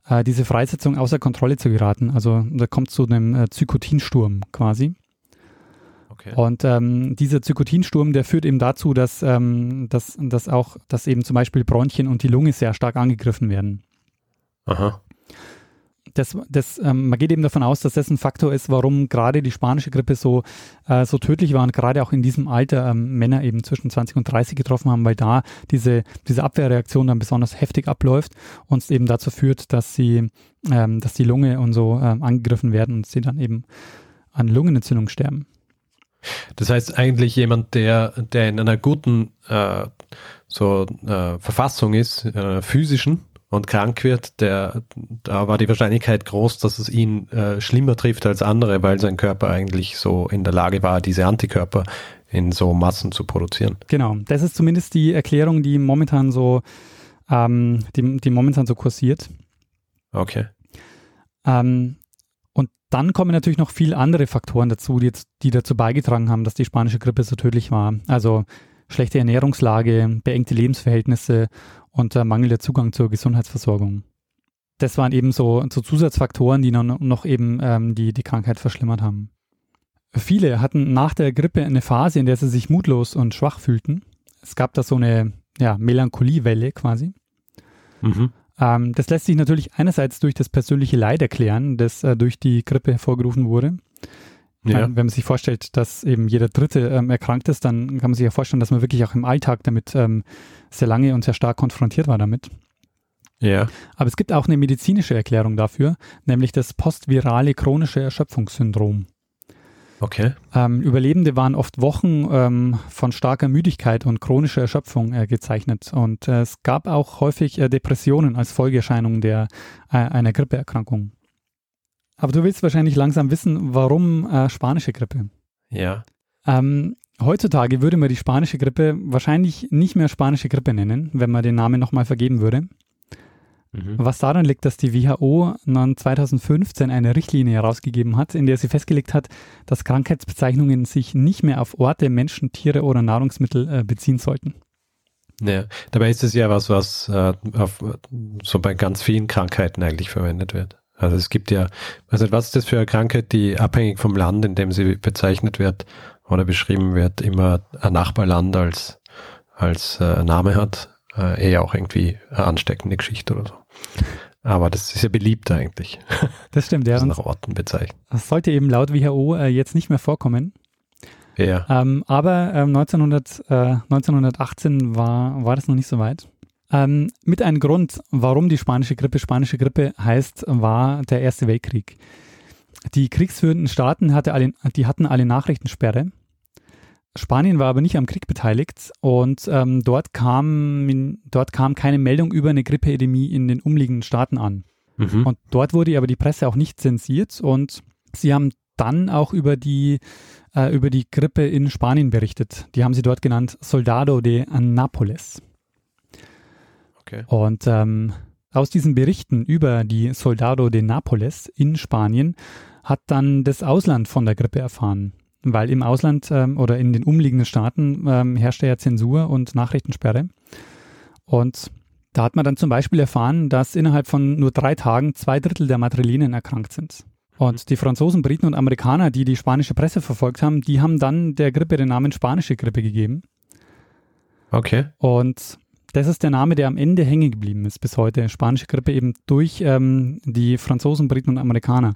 äh, diese Freisetzung außer Kontrolle zu geraten. Also da kommt zu einem äh, Zykotinsturm quasi. Okay. Und ähm, dieser Zykotinsturm, der führt eben dazu, dass, ähm, dass, dass auch, dass eben zum Beispiel Bronchien und die Lunge sehr stark angegriffen werden. Aha das, das, ähm, man geht eben davon aus, dass das ein Faktor ist, warum gerade die spanische Grippe so, äh, so tödlich war und gerade auch in diesem Alter ähm, Männer eben zwischen 20 und 30 getroffen haben, weil da diese, diese Abwehrreaktion dann besonders heftig abläuft und es eben dazu führt, dass sie, ähm, dass die Lunge und so ähm, angegriffen werden und sie dann eben an Lungenentzündung sterben. Das heißt eigentlich jemand, der, der in einer guten äh, so äh, Verfassung ist, physischen, und krank wird, der, da war die Wahrscheinlichkeit groß, dass es ihn äh, schlimmer trifft als andere, weil sein Körper eigentlich so in der Lage war, diese Antikörper in so Massen zu produzieren. Genau, das ist zumindest die Erklärung, die momentan so, ähm, die, die momentan so kursiert. Okay. Ähm, und dann kommen natürlich noch viele andere Faktoren dazu, die, jetzt, die dazu beigetragen haben, dass die spanische Grippe so tödlich war. Also schlechte Ernährungslage, beengte Lebensverhältnisse und äh, mangelnder Zugang zur Gesundheitsversorgung. Das waren eben so, so Zusatzfaktoren, die noch, noch eben ähm, die, die Krankheit verschlimmert haben. Viele hatten nach der Grippe eine Phase, in der sie sich mutlos und schwach fühlten. Es gab da so eine ja, Melancholiewelle quasi. Mhm. Ähm, das lässt sich natürlich einerseits durch das persönliche Leid erklären, das äh, durch die Grippe hervorgerufen wurde. Ja. Wenn man sich vorstellt, dass eben jeder Dritte ähm, erkrankt ist, dann kann man sich ja vorstellen, dass man wirklich auch im Alltag damit ähm, sehr lange und sehr stark konfrontiert war damit. Ja. Aber es gibt auch eine medizinische Erklärung dafür, nämlich das postvirale chronische Erschöpfungssyndrom. Okay. Ähm, Überlebende waren oft Wochen ähm, von starker Müdigkeit und chronischer Erschöpfung äh, gezeichnet. Und äh, es gab auch häufig äh, Depressionen als Folgeerscheinung der, äh, einer Grippeerkrankung. Aber du willst wahrscheinlich langsam wissen, warum äh, spanische Grippe? Ja. Ähm, heutzutage würde man die spanische Grippe wahrscheinlich nicht mehr spanische Grippe nennen, wenn man den Namen nochmal vergeben würde. Mhm. Was daran liegt, dass die WHO 2015 eine Richtlinie herausgegeben hat, in der sie festgelegt hat, dass Krankheitsbezeichnungen sich nicht mehr auf Orte, Menschen, Tiere oder Nahrungsmittel äh, beziehen sollten. Ja, dabei ist es ja was, was äh, auf, so bei ganz vielen Krankheiten eigentlich verwendet wird. Also es gibt ja, also was ist das für eine Krankheit, die abhängig vom Land, in dem sie bezeichnet wird oder beschrieben wird, immer ein Nachbarland als, als äh, Name hat, äh, eher auch irgendwie eine ansteckende Geschichte oder so. Aber das ist ja beliebt eigentlich. [LAUGHS] Das stimmt, ja. Das nach Orten bezeichnet. Das sollte eben laut WHO äh, jetzt nicht mehr vorkommen. Ja. Ähm, aber ähm, 1900, äh, 1918 war, war das noch nicht so weit. Ähm, mit einem Grund, warum die spanische Grippe spanische Grippe heißt, war der Erste Weltkrieg. Die kriegsführenden Staaten hatte alle, die hatten alle Nachrichtensperre. Spanien war aber nicht am Krieg beteiligt und ähm, dort, kam, dort kam keine Meldung über eine Grippeepidemie in den umliegenden Staaten an. Mhm. Und dort wurde aber die Presse auch nicht zensiert und sie haben dann auch über die, äh, über die Grippe in Spanien berichtet. Die haben sie dort genannt Soldado de Nápoles. Okay. Und ähm, aus diesen Berichten über die Soldado de Nápoles in Spanien hat dann das Ausland von der Grippe erfahren. Weil im Ausland ähm, oder in den umliegenden Staaten ähm, herrschte ja Zensur und Nachrichtensperre. Und da hat man dann zum Beispiel erfahren, dass innerhalb von nur drei Tagen zwei Drittel der Madrilenen erkrankt sind. Und mhm. die Franzosen, Briten und Amerikaner, die die spanische Presse verfolgt haben, die haben dann der Grippe den Namen spanische Grippe gegeben. Okay. Und das ist der Name, der am Ende hängen geblieben ist bis heute. Spanische Grippe eben durch ähm, die Franzosen, Briten und Amerikaner,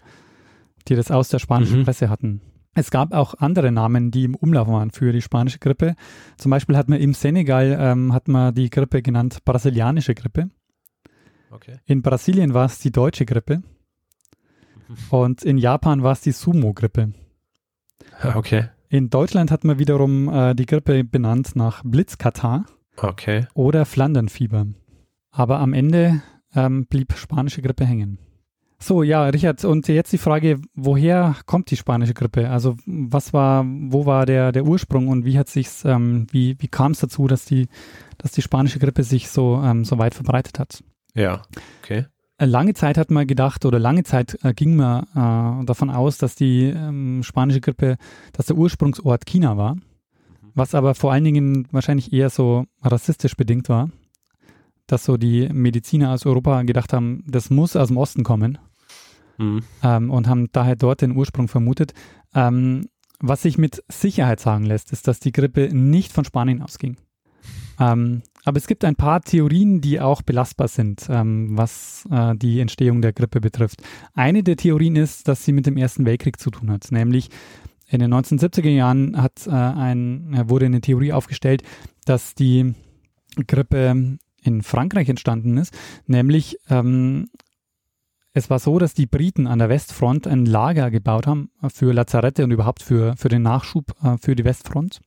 die das aus der spanischen Mhm. Presse hatten. Es gab auch andere Namen, die im Umlauf waren für die spanische Grippe. Zum Beispiel hat man im Senegal ähm, hat man die Grippe genannt brasilianische Grippe. Okay. In Brasilien war es die deutsche Grippe. [LAUGHS] Und in Japan war es die Sumo-Grippe. Okay. In Deutschland hat man wiederum äh, die Grippe benannt nach Blitzkatar Okay. oder Flandernfieber. Aber am Ende ähm, blieb spanische Grippe hängen. So, ja, Richard, und jetzt die Frage, woher kommt die spanische Grippe? Also was war, wo war der, der Ursprung und wie hat sich's, ähm, wie, wie kam es dazu, dass die, dass die spanische Grippe sich so, ähm, so weit verbreitet hat? Ja. Okay. Äh, Lange Zeit hat man gedacht oder lange Zeit äh, ging man äh, davon aus, dass die ähm, spanische Grippe, dass der Ursprungsort China war, was aber vor allen Dingen wahrscheinlich eher so rassistisch bedingt war, dass so die Mediziner aus Europa gedacht haben, das muss aus dem Osten kommen Mhm. ähm, und haben daher dort den Ursprung vermutet. Ähm, was sich mit Sicherheit sagen lässt, ist, dass die Grippe nicht von Spanien ausging. Ähm, aber es gibt ein paar Theorien, die auch belastbar sind, ähm, was äh, die Entstehung der Grippe betrifft. Eine der Theorien ist, dass sie mit dem Ersten Weltkrieg zu tun hat, nämlich in den 1970er Jahren hat, äh, ein, wurde eine Theorie aufgestellt, dass die Grippe in Frankreich entstanden ist, nämlich ähm, es war so, dass die Briten an der Westfront ein Lager gebaut haben für Lazarette und überhaupt für, für den Nachschub äh, für die Westfront.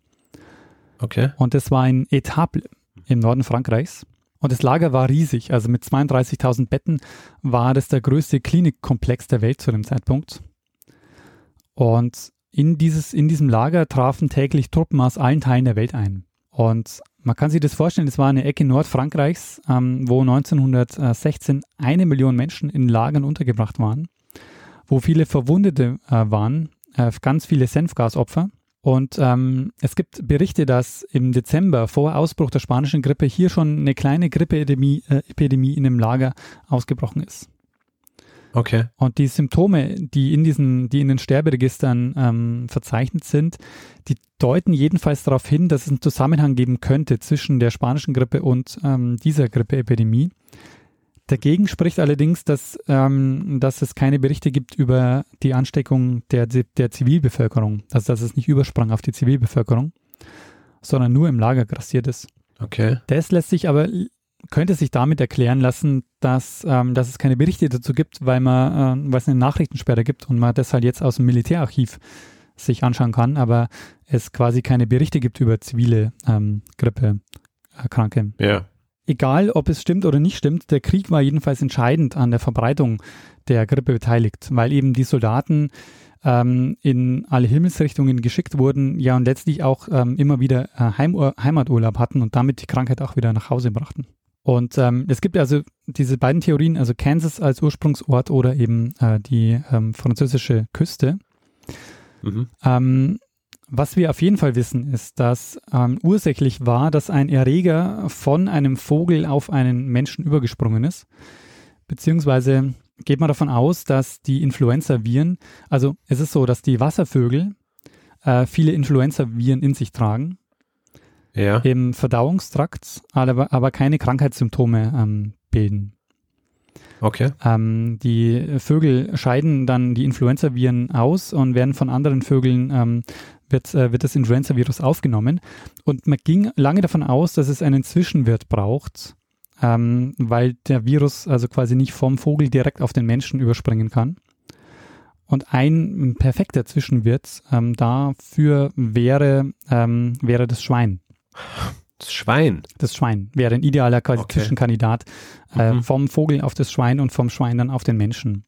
Okay. Und das war in Etaples im Norden Frankreichs. Und das Lager war riesig. Also mit 32.000 Betten war das der größte Klinikkomplex der Welt zu dem Zeitpunkt. Und in, dieses, in diesem Lager trafen täglich Truppen aus allen Teilen der Welt ein. Und man kann sich das vorstellen, es war eine Ecke Nordfrankreichs, ähm, wo 1916 eine Million Menschen in Lagern untergebracht waren, wo viele Verwundete äh, waren, äh, ganz viele Senfgasopfer. Und ähm, es gibt Berichte, dass im Dezember vor Ausbruch der spanischen Grippe hier schon eine kleine Grippeepidemie äh, Epidemie in einem Lager ausgebrochen ist. Okay. Und die Symptome, die in diesen, die in den Sterberegistern ähm, verzeichnet sind, die deuten jedenfalls darauf hin, dass es einen Zusammenhang geben könnte zwischen der spanischen Grippe und ähm, dieser Grippeepidemie. Dagegen spricht allerdings, dass, ähm, dass es keine Berichte gibt über die Ansteckung der, der Zivilbevölkerung. Also dass es nicht übersprang auf die Zivilbevölkerung, sondern nur im Lager grassiert ist. Okay. Das lässt sich aber, könnte sich damit erklären lassen, dass, ähm, dass es keine Berichte dazu gibt, weil man, äh, weil es eine Nachrichtensperre gibt und man das halt jetzt aus dem Militärarchiv sich anschauen kann, aber es quasi keine Berichte gibt über zivile ähm, Grippekranke. Ja. Egal, ob es stimmt oder nicht stimmt, der Krieg war jedenfalls entscheidend an der Verbreitung der Grippe beteiligt, weil eben die Soldaten ähm, in alle Himmelsrichtungen geschickt wurden, ja und letztlich auch ähm, immer wieder äh, Heim Heimaturlaub hatten und damit die Krankheit auch wieder nach Hause brachten. Und ähm, es gibt also diese beiden Theorien, also Kansas als Ursprungsort oder eben äh, die ähm, französische Küste. Mhm. Ähm, was wir auf jeden Fall wissen, ist, dass ähm, ursächlich war, dass ein Erreger von einem Vogel auf einen Menschen übergesprungen ist. Beziehungsweise geht man davon aus, dass die Influenza-Viren, also es ist so, dass die Wasservögel äh, viele Influenza-Viren in sich tragen, Ja. im Verdauungstrakt, aber, aber keine Krankheitssymptome ähm, bilden. Okay. Ähm, die Vögel scheiden dann die Influenza-Viren aus und werden von anderen Vögeln, ähm, wird, äh, wird das Influenza-Virus aufgenommen. Und man ging lange davon aus, dass es einen Zwischenwirt braucht, ähm, weil der Virus also quasi nicht vom Vogel direkt auf den Menschen überspringen kann. Und ein perfekter Zwischenwirt ähm, dafür wäre, ähm, wäre das Schwein. Das Schwein. Das Schwein wäre ein idealer quasi Okay. Zwischenkandidat äh, Mhm. vom Vogel auf das Schwein und vom Schwein dann auf den Menschen.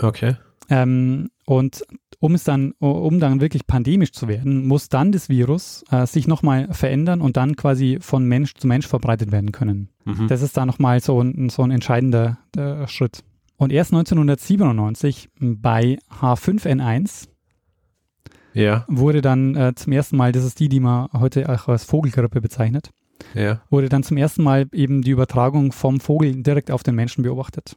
Okay. Ähm, und um es dann, um dann wirklich pandemisch zu werden, muss dann das Virus äh, sich nochmal verändern und dann quasi von Mensch zu Mensch verbreitet werden können. Mhm. Das ist da nochmal so ein, so ein entscheidender äh, Schritt. Und erst 1997 bei H5N1 ja. wurde dann äh, zum ersten Mal, das ist die, die man heute auch als Vogelgrippe bezeichnet, Ja. wurde dann zum ersten Mal eben die Übertragung vom Vogel direkt auf den Menschen beobachtet.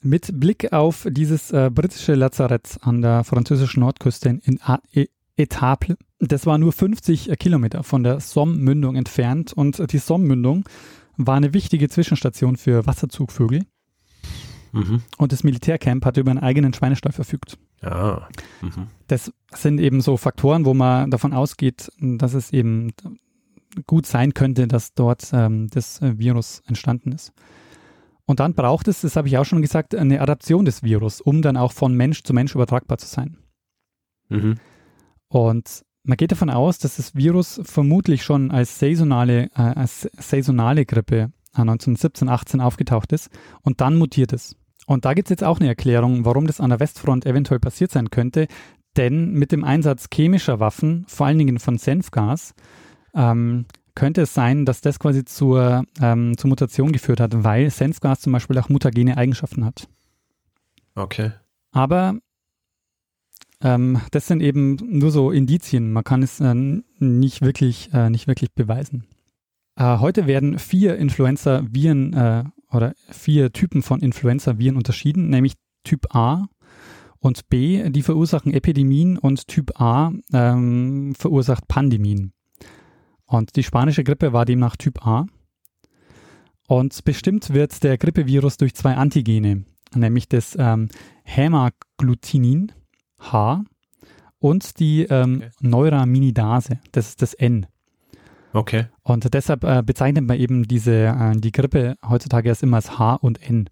Mit Blick auf dieses äh, britische Lazarett an der französischen Nordküste in A e Etaples, das war nur 50 Kilometer von der Somme-Mündung entfernt und die Somme-Mündung war eine wichtige Zwischenstation für Wasserzugvögel. Mhm. Und das Militärcamp hatte über einen eigenen Schweinestall verfügt. Ja. Mhm. Das sind eben so Faktoren, wo man davon ausgeht, dass es eben gut sein könnte, dass dort ähm, das äh, Virus entstanden ist. Und dann braucht es, das habe ich auch schon gesagt, eine Adaption des Virus, um dann auch von Mensch zu Mensch übertragbar zu sein. Mhm. Und man geht davon aus, dass das Virus vermutlich schon als saisonale, äh, als saisonale Grippe 1917, 18 aufgetaucht ist und dann mutiert ist. Und da gibt es jetzt auch eine Erklärung, warum das an der Westfront eventuell passiert sein könnte. Denn mit dem Einsatz chemischer Waffen, vor allen Dingen von Senfgas, ähm, könnte es sein, dass das quasi zur, ähm, zur Mutation geführt hat, weil Senfgas zum Beispiel auch mutagene Eigenschaften hat. Okay. Aber ähm, das sind eben nur so Indizien. Man kann es äh, nicht, wirklich, äh, nicht wirklich beweisen. Äh, heute werden vier Influenza-Viren äh, oder vier Typen von Influenza-Viren unterschieden, nämlich Typ A und B, die verursachen Epidemien und Typ A ähm, verursacht Pandemien. Und die spanische Grippe war demnach Typ A. Und bestimmt wird der Grippevirus durch zwei Antigene, nämlich das ähm, Hämagglutinin H und die ähm, Okay. Neuraminidase, das ist das N. Okay. Und deshalb äh, bezeichnet man eben diese, äh, die Grippe heutzutage erst immer als H und N.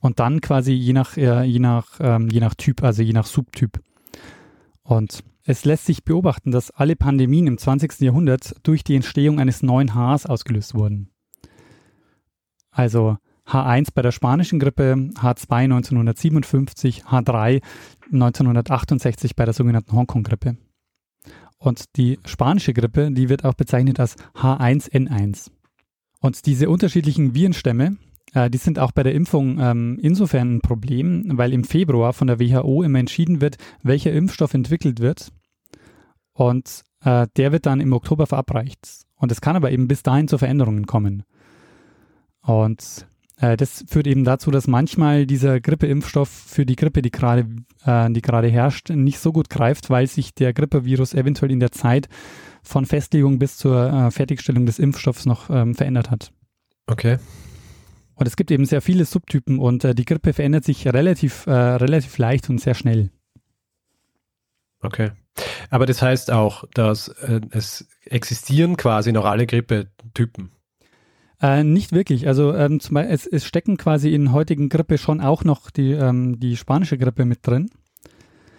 Und dann quasi je nach, äh, je nach, ähm, je nach Typ, also je nach Subtyp. Und es lässt sich beobachten, dass alle Pandemien im 20. Jahrhundert durch die Entstehung eines neuen Hs ausgelöst wurden. Also H1 bei der spanischen Grippe, H2 1957, H3 1968 bei der sogenannten Hongkong-Grippe. Und die spanische Grippe, die wird auch bezeichnet als H1N1. Und diese unterschiedlichen Virenstämme, äh, die sind auch bei der Impfung ähm, insofern ein Problem, weil im Februar von der WHO immer entschieden wird, welcher Impfstoff entwickelt wird. Und äh, der wird dann im Oktober verabreicht. Und es kann aber eben bis dahin zu Veränderungen kommen. Und das führt eben dazu, dass manchmal dieser Grippeimpfstoff für die Grippe, die gerade äh, die gerade herrscht, nicht so gut greift, weil sich der Grippevirus eventuell in der Zeit von Festlegung bis zur äh, Fertigstellung des Impfstoffs noch ähm, verändert hat. Okay. Und es gibt eben sehr viele Subtypen und äh, die Grippe verändert sich relativ, äh, relativ leicht und sehr schnell. Okay. Aber das heißt auch, dass äh, es existieren quasi noch alle Grippetypen. Äh, nicht wirklich. Also ähm, zum Beispiel, es, es stecken quasi in heutigen Grippe schon auch noch die, ähm, die spanische Grippe mit drin.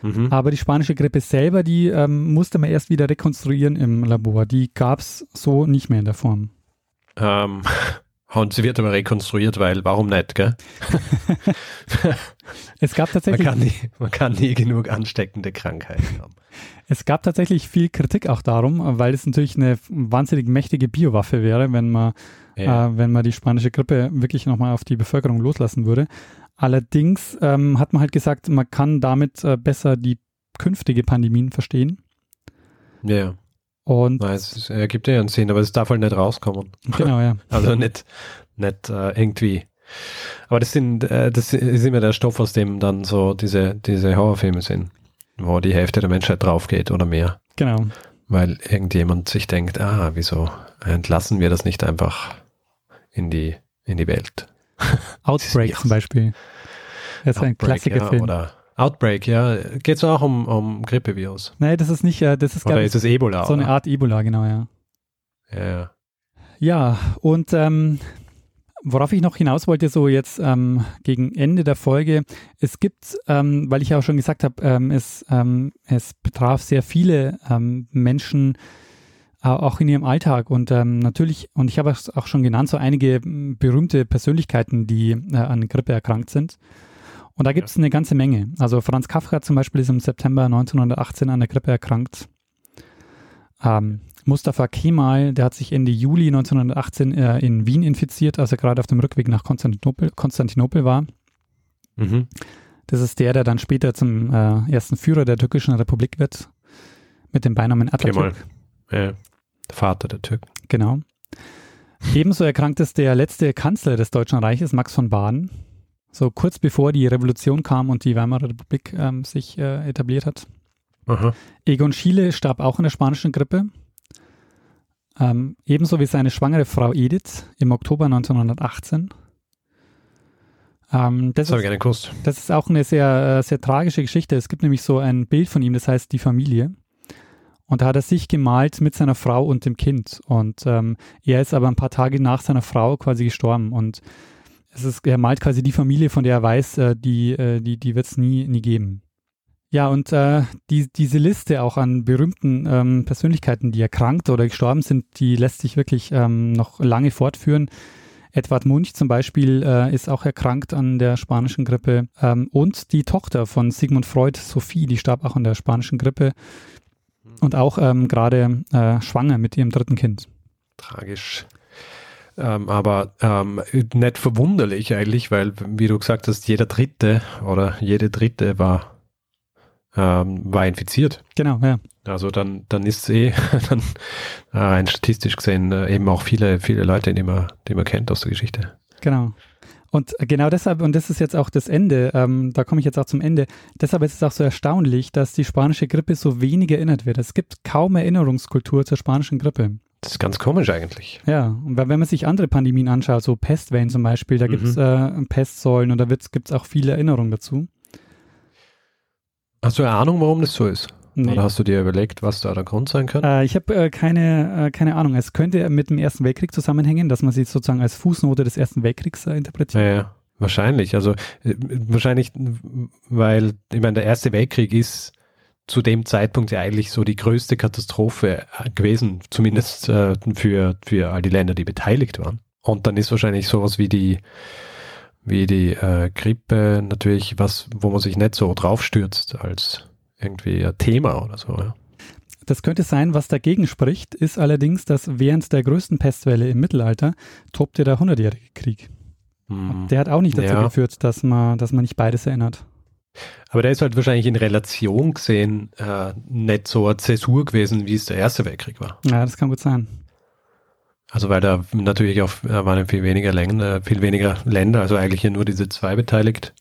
Mhm. Aber die spanische Grippe selber, die ähm, musste man erst wieder rekonstruieren im Labor. Die gab es so nicht mehr in der Form. Ähm, [LAUGHS] und sie wird aber rekonstruiert, weil warum nicht, gell? [LAUGHS] Es gab Man tatsächlich, kann, nie, man kann nie genug ansteckende Krankheiten haben. es gab tatsächlich viel Kritik auch darum, weil es natürlich eine wahnsinnig mächtige Biowaffe wäre, wenn man, Ja. äh, wenn man die spanische Grippe wirklich nochmal auf die Bevölkerung loslassen würde. Allerdings ähm, hat man halt gesagt, man kann damit äh, besser die künftige Pandemien verstehen. ja, Und Nein, es ergibt ja einen Sinn, aber es darf halt nicht rauskommen. genau, ja. [LAUGHS] Also nicht, nicht äh, irgendwie. Aber das sind, äh, das ist immer der Stoff, aus dem dann so diese, diese Horrorfilme sind, wo die Hälfte der Menschheit drauf geht oder mehr. Genau. Weil irgendjemand sich denkt, ah, wieso entlassen wir das nicht einfach in die, in die Welt? [LAUGHS] Outbreak Ja. zum Beispiel. Das ist ein Outbreak, ja, Klassikerfilm. Oder Outbreak, ja. Geht es auch um, um Grippevirus? Nee, das ist nicht, äh, das ist Oder ist es Ebola? so eine oder? Art Ebola, genau, ja. Ja, ja. Ja, und ähm, worauf ich noch hinaus wollte, so jetzt ähm, gegen Ende der Folge, es gibt, ähm, weil ich ja auch schon gesagt habe, ähm, es, ähm, es betraf sehr viele ähm, Menschen auch in ihrem Alltag und ähm, natürlich, und ich habe es auch schon genannt, so einige berühmte Persönlichkeiten, die äh, an Grippe erkrankt sind. Und da gibt es eine ganze Menge. Also Franz Kafka zum Beispiel ist im September 1918 an der Grippe erkrankt. Ähm, Mustafa Kemal, der hat sich Ende Juli 1918 äh, in Wien infiziert, als er gerade auf dem Rückweg nach Konstantinopel, Konstantinopel war. Mhm. Das ist der, der dann später zum äh, ersten Führer der türkischen Republik wird, mit dem Beinamen Kemal. Atatürk. ja. Der Vater der Türken. Genau. Ebenso erkrankt ist der letzte Kanzler des Deutschen Reiches, Max von Baden, so kurz bevor die Revolution kam und die Weimarer Republik ähm, sich äh, etabliert hat. Aha. Egon Schiele starb auch an der spanischen Grippe. Ähm, ebenso wie seine schwangere Frau Edith im Oktober 1918. Ähm, das, Das habe ich nicht gewusst. das ist auch eine sehr, äh, sehr tragische Geschichte. Es gibt nämlich so ein Bild von ihm, das heißt Die Familie. Und da hat er sich gemalt mit seiner Frau und dem Kind. Und ähm, er ist aber ein paar Tage nach seiner Frau quasi gestorben. Und es ist, er malt quasi die Familie, von der er weiß, äh, die, äh, die, die wird es nie, nie geben. Ja, und äh, die, diese Liste auch an berühmten ähm, Persönlichkeiten, die erkrankt oder gestorben sind, die lässt sich wirklich ähm, noch lange fortführen. Edward Munch zum Beispiel äh, ist auch erkrankt an der spanischen Grippe. Ähm, und die Tochter von Sigmund Freud, Sophie, die starb auch an der spanischen Grippe und auch ähm, gerade äh, schwanger mit ihrem dritten Kind. Tragisch. Ähm, aber ähm, nicht verwunderlich eigentlich, weil, wie du gesagt hast, jeder Dritte oder jede Dritte war, ähm, war infiziert. Genau, ja. Also dann, dann ist es eh [LAUGHS] dann, äh, rein statistisch gesehen äh, eben auch viele, viele Leute, die man, die man kennt aus der Geschichte. Genau. Und genau deshalb, und das ist jetzt auch das Ende, ähm, da komme ich jetzt auch zum Ende, deshalb ist es auch so erstaunlich, dass die spanische Grippe so wenig erinnert wird. Es gibt kaum Erinnerungskultur zur spanischen Grippe. Das ist ganz komisch eigentlich. Ja, und wenn man sich andere Pandemien anschaut, so Pestwellen zum Beispiel, da Mhm. gibt es äh, Pestsäulen und da gibt es auch viele Erinnerungen dazu. Hast du eine Ahnung, warum das so ist? Nee. Oder hast du dir überlegt, was da der Grund sein könnte? Äh, ich habe äh, keine, äh, keine Ahnung. Es könnte mit dem Ersten Weltkrieg zusammenhängen, dass man sie sozusagen als Fußnote des Ersten Weltkriegs äh, interpretiert. Ja, ja, wahrscheinlich. Also äh, wahrscheinlich, weil, ich meine, der Erste Weltkrieg ist zu dem Zeitpunkt ja eigentlich so die größte Katastrophe äh, gewesen, zumindest für, für all die Länder, die beteiligt waren. Und dann ist wahrscheinlich sowas wie die, wie die äh, Grippe natürlich was, wo man sich nicht so draufstürzt als irgendwie Thema oder so. Ja. Das könnte sein, was dagegen spricht, ist allerdings, dass während der größten Pestwelle im Mittelalter tobte der Hundertjährige Krieg. Hm. Der hat auch nicht dazu Ja. geführt, dass man, dass man nicht beides erinnert. Aber der ist halt wahrscheinlich in Relation gesehen äh, nicht so eine Zäsur gewesen, wie es der Erste Weltkrieg war. Ja, das kann gut sein. Also weil da natürlich auf äh, waren viel weniger Länder, viel weniger Länder, also eigentlich nur diese zwei beteiligt.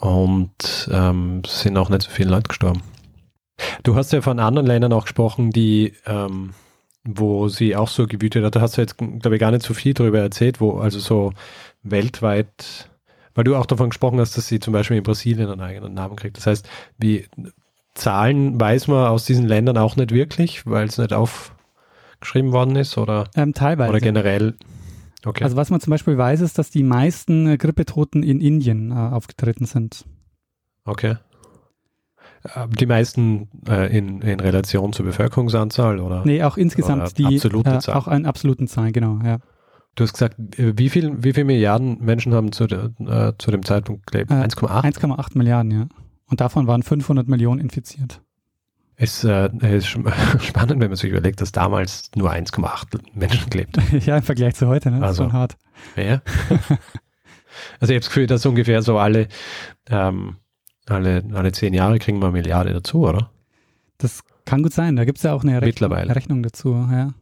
Und ähm, sind auch nicht so viele Leute gestorben. Du hast ja von anderen Ländern auch gesprochen, die, ähm, wo sie auch so gewütet hat. Da hast du jetzt, glaube ich, gar nicht so viel darüber erzählt, wo also so weltweit, weil du auch davon gesprochen hast, dass sie zum Beispiel in Brasilien einen eigenen Namen kriegt. Das heißt, wie Zahlen weiß man aus diesen Ländern auch nicht wirklich, weil es nicht aufgeschrieben worden ist oder Ähm, teilweise. oder generell. Okay. Also was man zum Beispiel weiß, ist, dass die meisten äh, Grippetoten in Indien äh, aufgetreten sind. okay. Äh, Die meisten äh, in, in Relation zur Bevölkerungsanzahl oder? Nee, auch insgesamt die absolute äh, Zahl. auch an absoluten Zahlen, genau, ja. Du hast gesagt, äh, wie viel, wie viele Milliarden Menschen haben zu, der, äh, zu dem Zeitpunkt gelebt? Äh, 1,8? 1,8 Milliarden, ja. Und davon waren 500 Millionen infiziert. Ist, äh, ist [LAUGHS] spannend, wenn man sich überlegt, dass damals nur 1,8 Menschen haben. [LAUGHS] ja, im Vergleich zu heute, ne? Das Also. ist schon hart. Mehr? [LAUGHS] also ich habe das Gefühl, dass ungefähr so alle, ähm, alle, alle zehn Jahre kriegen wir eine Milliarde dazu, oder? Das kann gut sein. Da gibt es ja auch eine Rechnung. Rechnung dazu. Ja,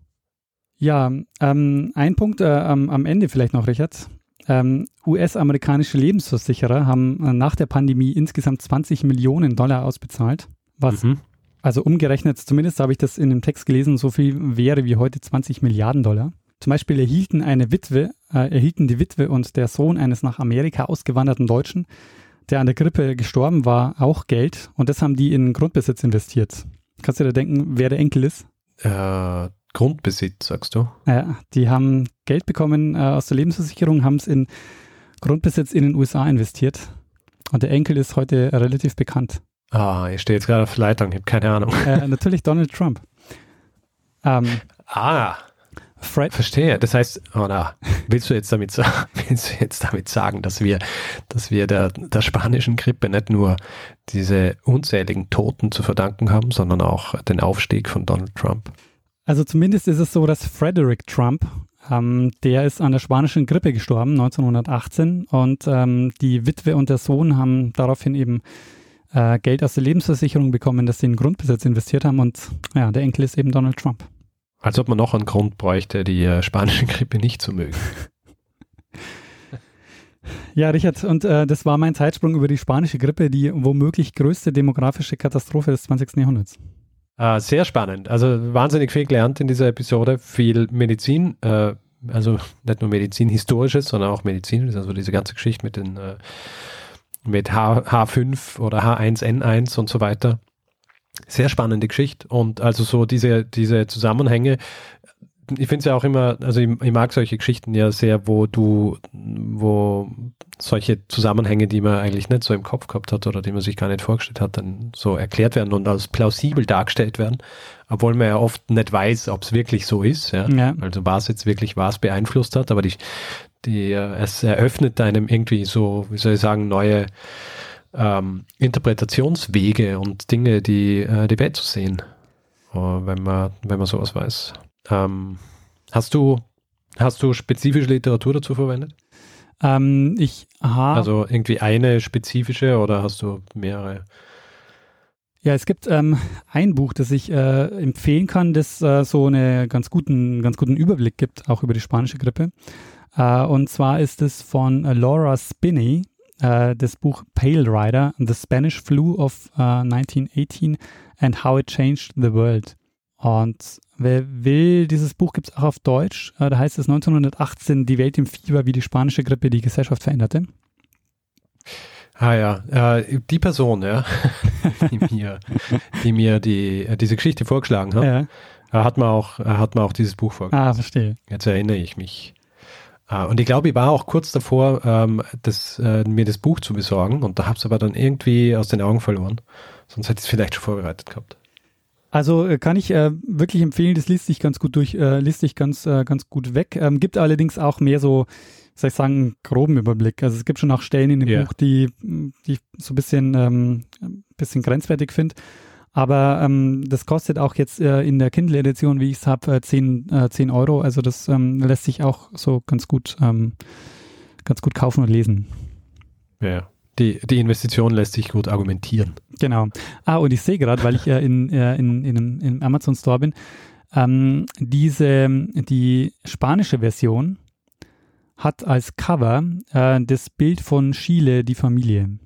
ja ähm, ein Punkt äh, am, am Ende vielleicht noch, Richard. Ähm, US-amerikanische Lebensversicherer haben äh, nach der Pandemie insgesamt 20 Millionen Dollar ausbezahlt, was Mhm. Also umgerechnet, zumindest habe ich das in dem Text gelesen, so viel wäre wie heute 20 Milliarden Dollar. Zum Beispiel erhielten eine Witwe, äh, erhielten die Witwe und der Sohn eines nach Amerika ausgewanderten Deutschen, der an der Grippe gestorben war, auch Geld und das haben die in Grundbesitz investiert. Kannst du dir denken, wer der Enkel ist? Äh, Grundbesitz, sagst du? Äh, die haben Geld bekommen äh, aus der Lebensversicherung, haben es in Grundbesitz in den USA investiert und der Enkel ist heute relativ bekannt. Ah, ich stehe jetzt gerade auf der Leitung, ich habe keine Ahnung. Äh, natürlich Donald Trump. Ähm, Ah, Fred, verstehe. Das heißt, oh na, willst du jetzt damit sagen, [LAUGHS] willst du jetzt damit sagen, dass wir, dass wir der, der spanischen Grippe nicht nur diese unzähligen Toten zu verdanken haben, sondern auch den Aufstieg von Donald Trump? Also zumindest ist es so, dass Frederick Trump, ähm, der ist an der spanischen Grippe gestorben 1918 und ähm, die Witwe und der Sohn haben daraufhin eben äh, Geld aus der Lebensversicherung bekommen, das sie in Grundbesitz investiert haben und ja, der Enkel ist eben Donald Trump. Als ob man noch einen Grund bräuchte, die äh, spanische Grippe nicht zu mögen. [LAUGHS] Ja, Richard, und äh, das war mein Zeitsprung über die spanische Grippe, die womöglich größte demografische Katastrophe des 20. Jahrhunderts. Äh, sehr spannend. Also wahnsinnig viel gelernt in dieser Episode. Viel Medizin, äh, also nicht nur Medizin historisches, sondern auch Medizin. Also diese ganze Geschichte mit den äh, mit H, H5 oder H1N1 und so weiter. Sehr spannende Geschichte. Und also so diese, diese Zusammenhänge, ich finde es ja auch immer, also ich, ich, mag solche Geschichten ja sehr, wo du, wo solche Zusammenhänge, die man eigentlich nicht so im Kopf gehabt hat oder die man sich gar nicht vorgestellt hat, dann so erklärt werden und als plausibel dargestellt werden, obwohl man ja oft nicht weiß, ob es wirklich so ist. Ja? ja. Also was jetzt wirklich was beeinflusst hat, aber die, die, es eröffnet einem irgendwie so, wie soll ich sagen, neue ähm, Interpretationswege und Dinge, die äh, die Welt zu sehen, äh, wenn man, wenn man sowas weiß. Ähm, hast du, hast du spezifische Literatur dazu verwendet? Ähm, ich habe. Also irgendwie eine spezifische oder hast du mehrere? Ja, es gibt ähm, ein Buch, das ich äh, empfehlen kann, das äh, so einen ganz guten, ganz guten Überblick gibt, auch über die spanische Grippe. Äh, und zwar ist es von Laura Spinney, äh, das Buch Pale Rider, The Spanish Flu of 1918 äh, and How It Changed the World. Und wer will, dieses Buch gibt es auch auf Deutsch. Äh, da heißt es 1918 Die Welt im Fieber, wie die spanische Grippe die Gesellschaft veränderte. Ah ja, äh, die Person, ja, [LAUGHS] die mir, die, mir die, äh, diese Geschichte vorgeschlagen hat, ja. hat, mir auch, hat mir auch dieses Buch vorgeschlagen. Ah, verstehe. Jetzt erinnere ich mich. Uh, und ich glaube, ich war auch kurz davor, ähm, das, äh, mir das Buch zu besorgen und da habe es aber dann irgendwie aus den Augen verloren. Sonst hätte ich es vielleicht schon vorbereitet gehabt. Also äh, kann ich äh, wirklich empfehlen, das liest sich ganz gut durch, äh, liest sich ganz, ganz gut weg. Ähm, gibt allerdings auch mehr so, soll ich sagen, einen groben Überblick. Also es gibt schon auch Stellen in dem yeah. Buch, die, die ich so ein bisschen, ähm, ein bisschen grenzwertig finde. Aber ähm, das kostet auch jetzt äh, in der Kindle-Edition, wie ich es habe, äh, 10, äh, 10 Euro. Also das ähm, lässt sich auch so ganz gut, ähm, ganz gut kaufen und lesen. Ja die, die Investition lässt sich gut argumentieren. Genau. Ah, und ich sehe gerade, weil ich ja in, äh, in, in, in einem Amazon Store bin, ähm, diese, die spanische Version hat als Cover äh, das Bild von Chile, die Familie.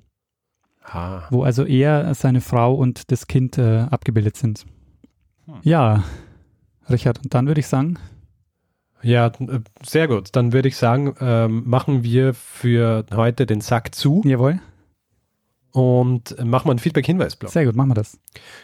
Ah. Wo also er, seine Frau und das Kind äh, abgebildet sind. Hm. Ja, Richard, und dann würde ich sagen, ja, äh, sehr gut. Dann würde ich sagen, ähm, machen wir für heute den Sack zu. Jawohl und machen wir einen Feedback-Hinweis-Blog. Sehr gut, machen wir das.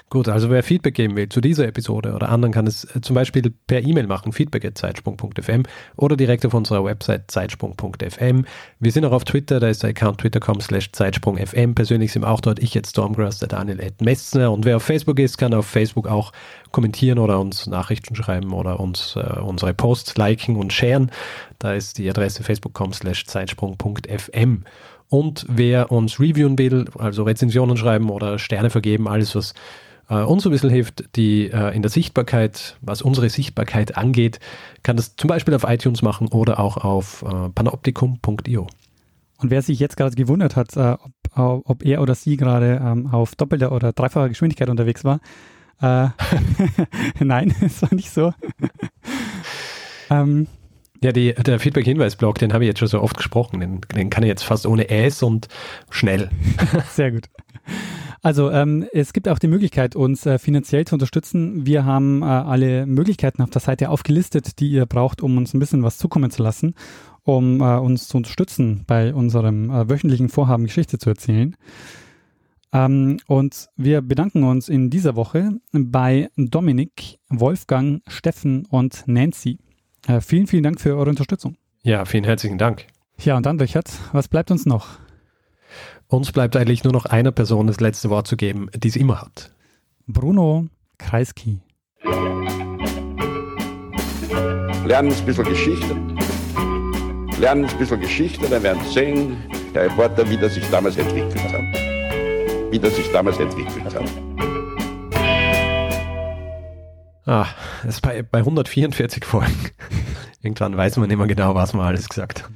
Gut, also wer Feedback geben will zu dieser Episode oder anderen, kann es äh, zum Beispiel per E-Mail machen, feedback.zeitsprung.fm oder direkt auf unserer Website zeitsprung.fm. Wir sind auch auf Twitter, da ist der Account twitter.com slash zeitsprung.fm. Persönlich sind auch dort ich jetzt Stormgrass, der Daniel Ed Messner und wer auf Facebook ist, kann auf Facebook auch kommentieren oder uns Nachrichten schreiben oder uns äh, unsere Posts liken und sharen. Da ist die Adresse facebook.com slash zeitsprung.fm. Und wer uns reviewen will, also Rezensionen schreiben oder Sterne vergeben, alles, was äh, uns ein bisschen hilft, die äh, in der Sichtbarkeit, was unsere Sichtbarkeit angeht, kann das zum Beispiel auf iTunes machen oder auch auf äh, panoptikum.io. Und wer sich jetzt gerade gewundert hat, äh, ob, ob, er oder sie gerade ähm, auf doppelter oder dreifacher Geschwindigkeit unterwegs war, äh, [LAUGHS] nein, [LAUGHS] es war nicht so. [LAUGHS] ähm, ja, die, der Feedback-Hinweis-Blog, den habe ich jetzt schon so oft gesprochen. Den, den kann ich jetzt fast ohne S und schnell. [LAUGHS] Sehr gut. Also ähm, es gibt auch die Möglichkeit, uns äh, finanziell zu unterstützen. Wir haben äh, alle Möglichkeiten auf der Seite aufgelistet, die ihr braucht, um uns ein bisschen was zukommen zu lassen, um äh, uns zu unterstützen bei unserem äh, wöchentlichen Vorhaben, Geschichte zu erzählen. Ähm, und wir bedanken uns in dieser Woche bei Dominik, Wolfgang, Steffen und Nancy. Äh, vielen, vielen Dank für eure Unterstützung. Ja, vielen herzlichen Dank. Ja, und dann, Richard, was bleibt uns noch? Uns bleibt eigentlich nur noch einer Person das letzte Wort zu geben, die es immer hat. Bruno Kreisky. Lernen ein bisschen Geschichte. Lernen ein bisschen Geschichte, dann werden Sie sehen, Herr Reporter, wie das sich damals entwickelt hat. Wie das sich damals entwickelt hat. Ah, das ist bei, bei 144 Folgen. [LAUGHS] Irgendwann weiß man immer genau, was man alles gesagt hat.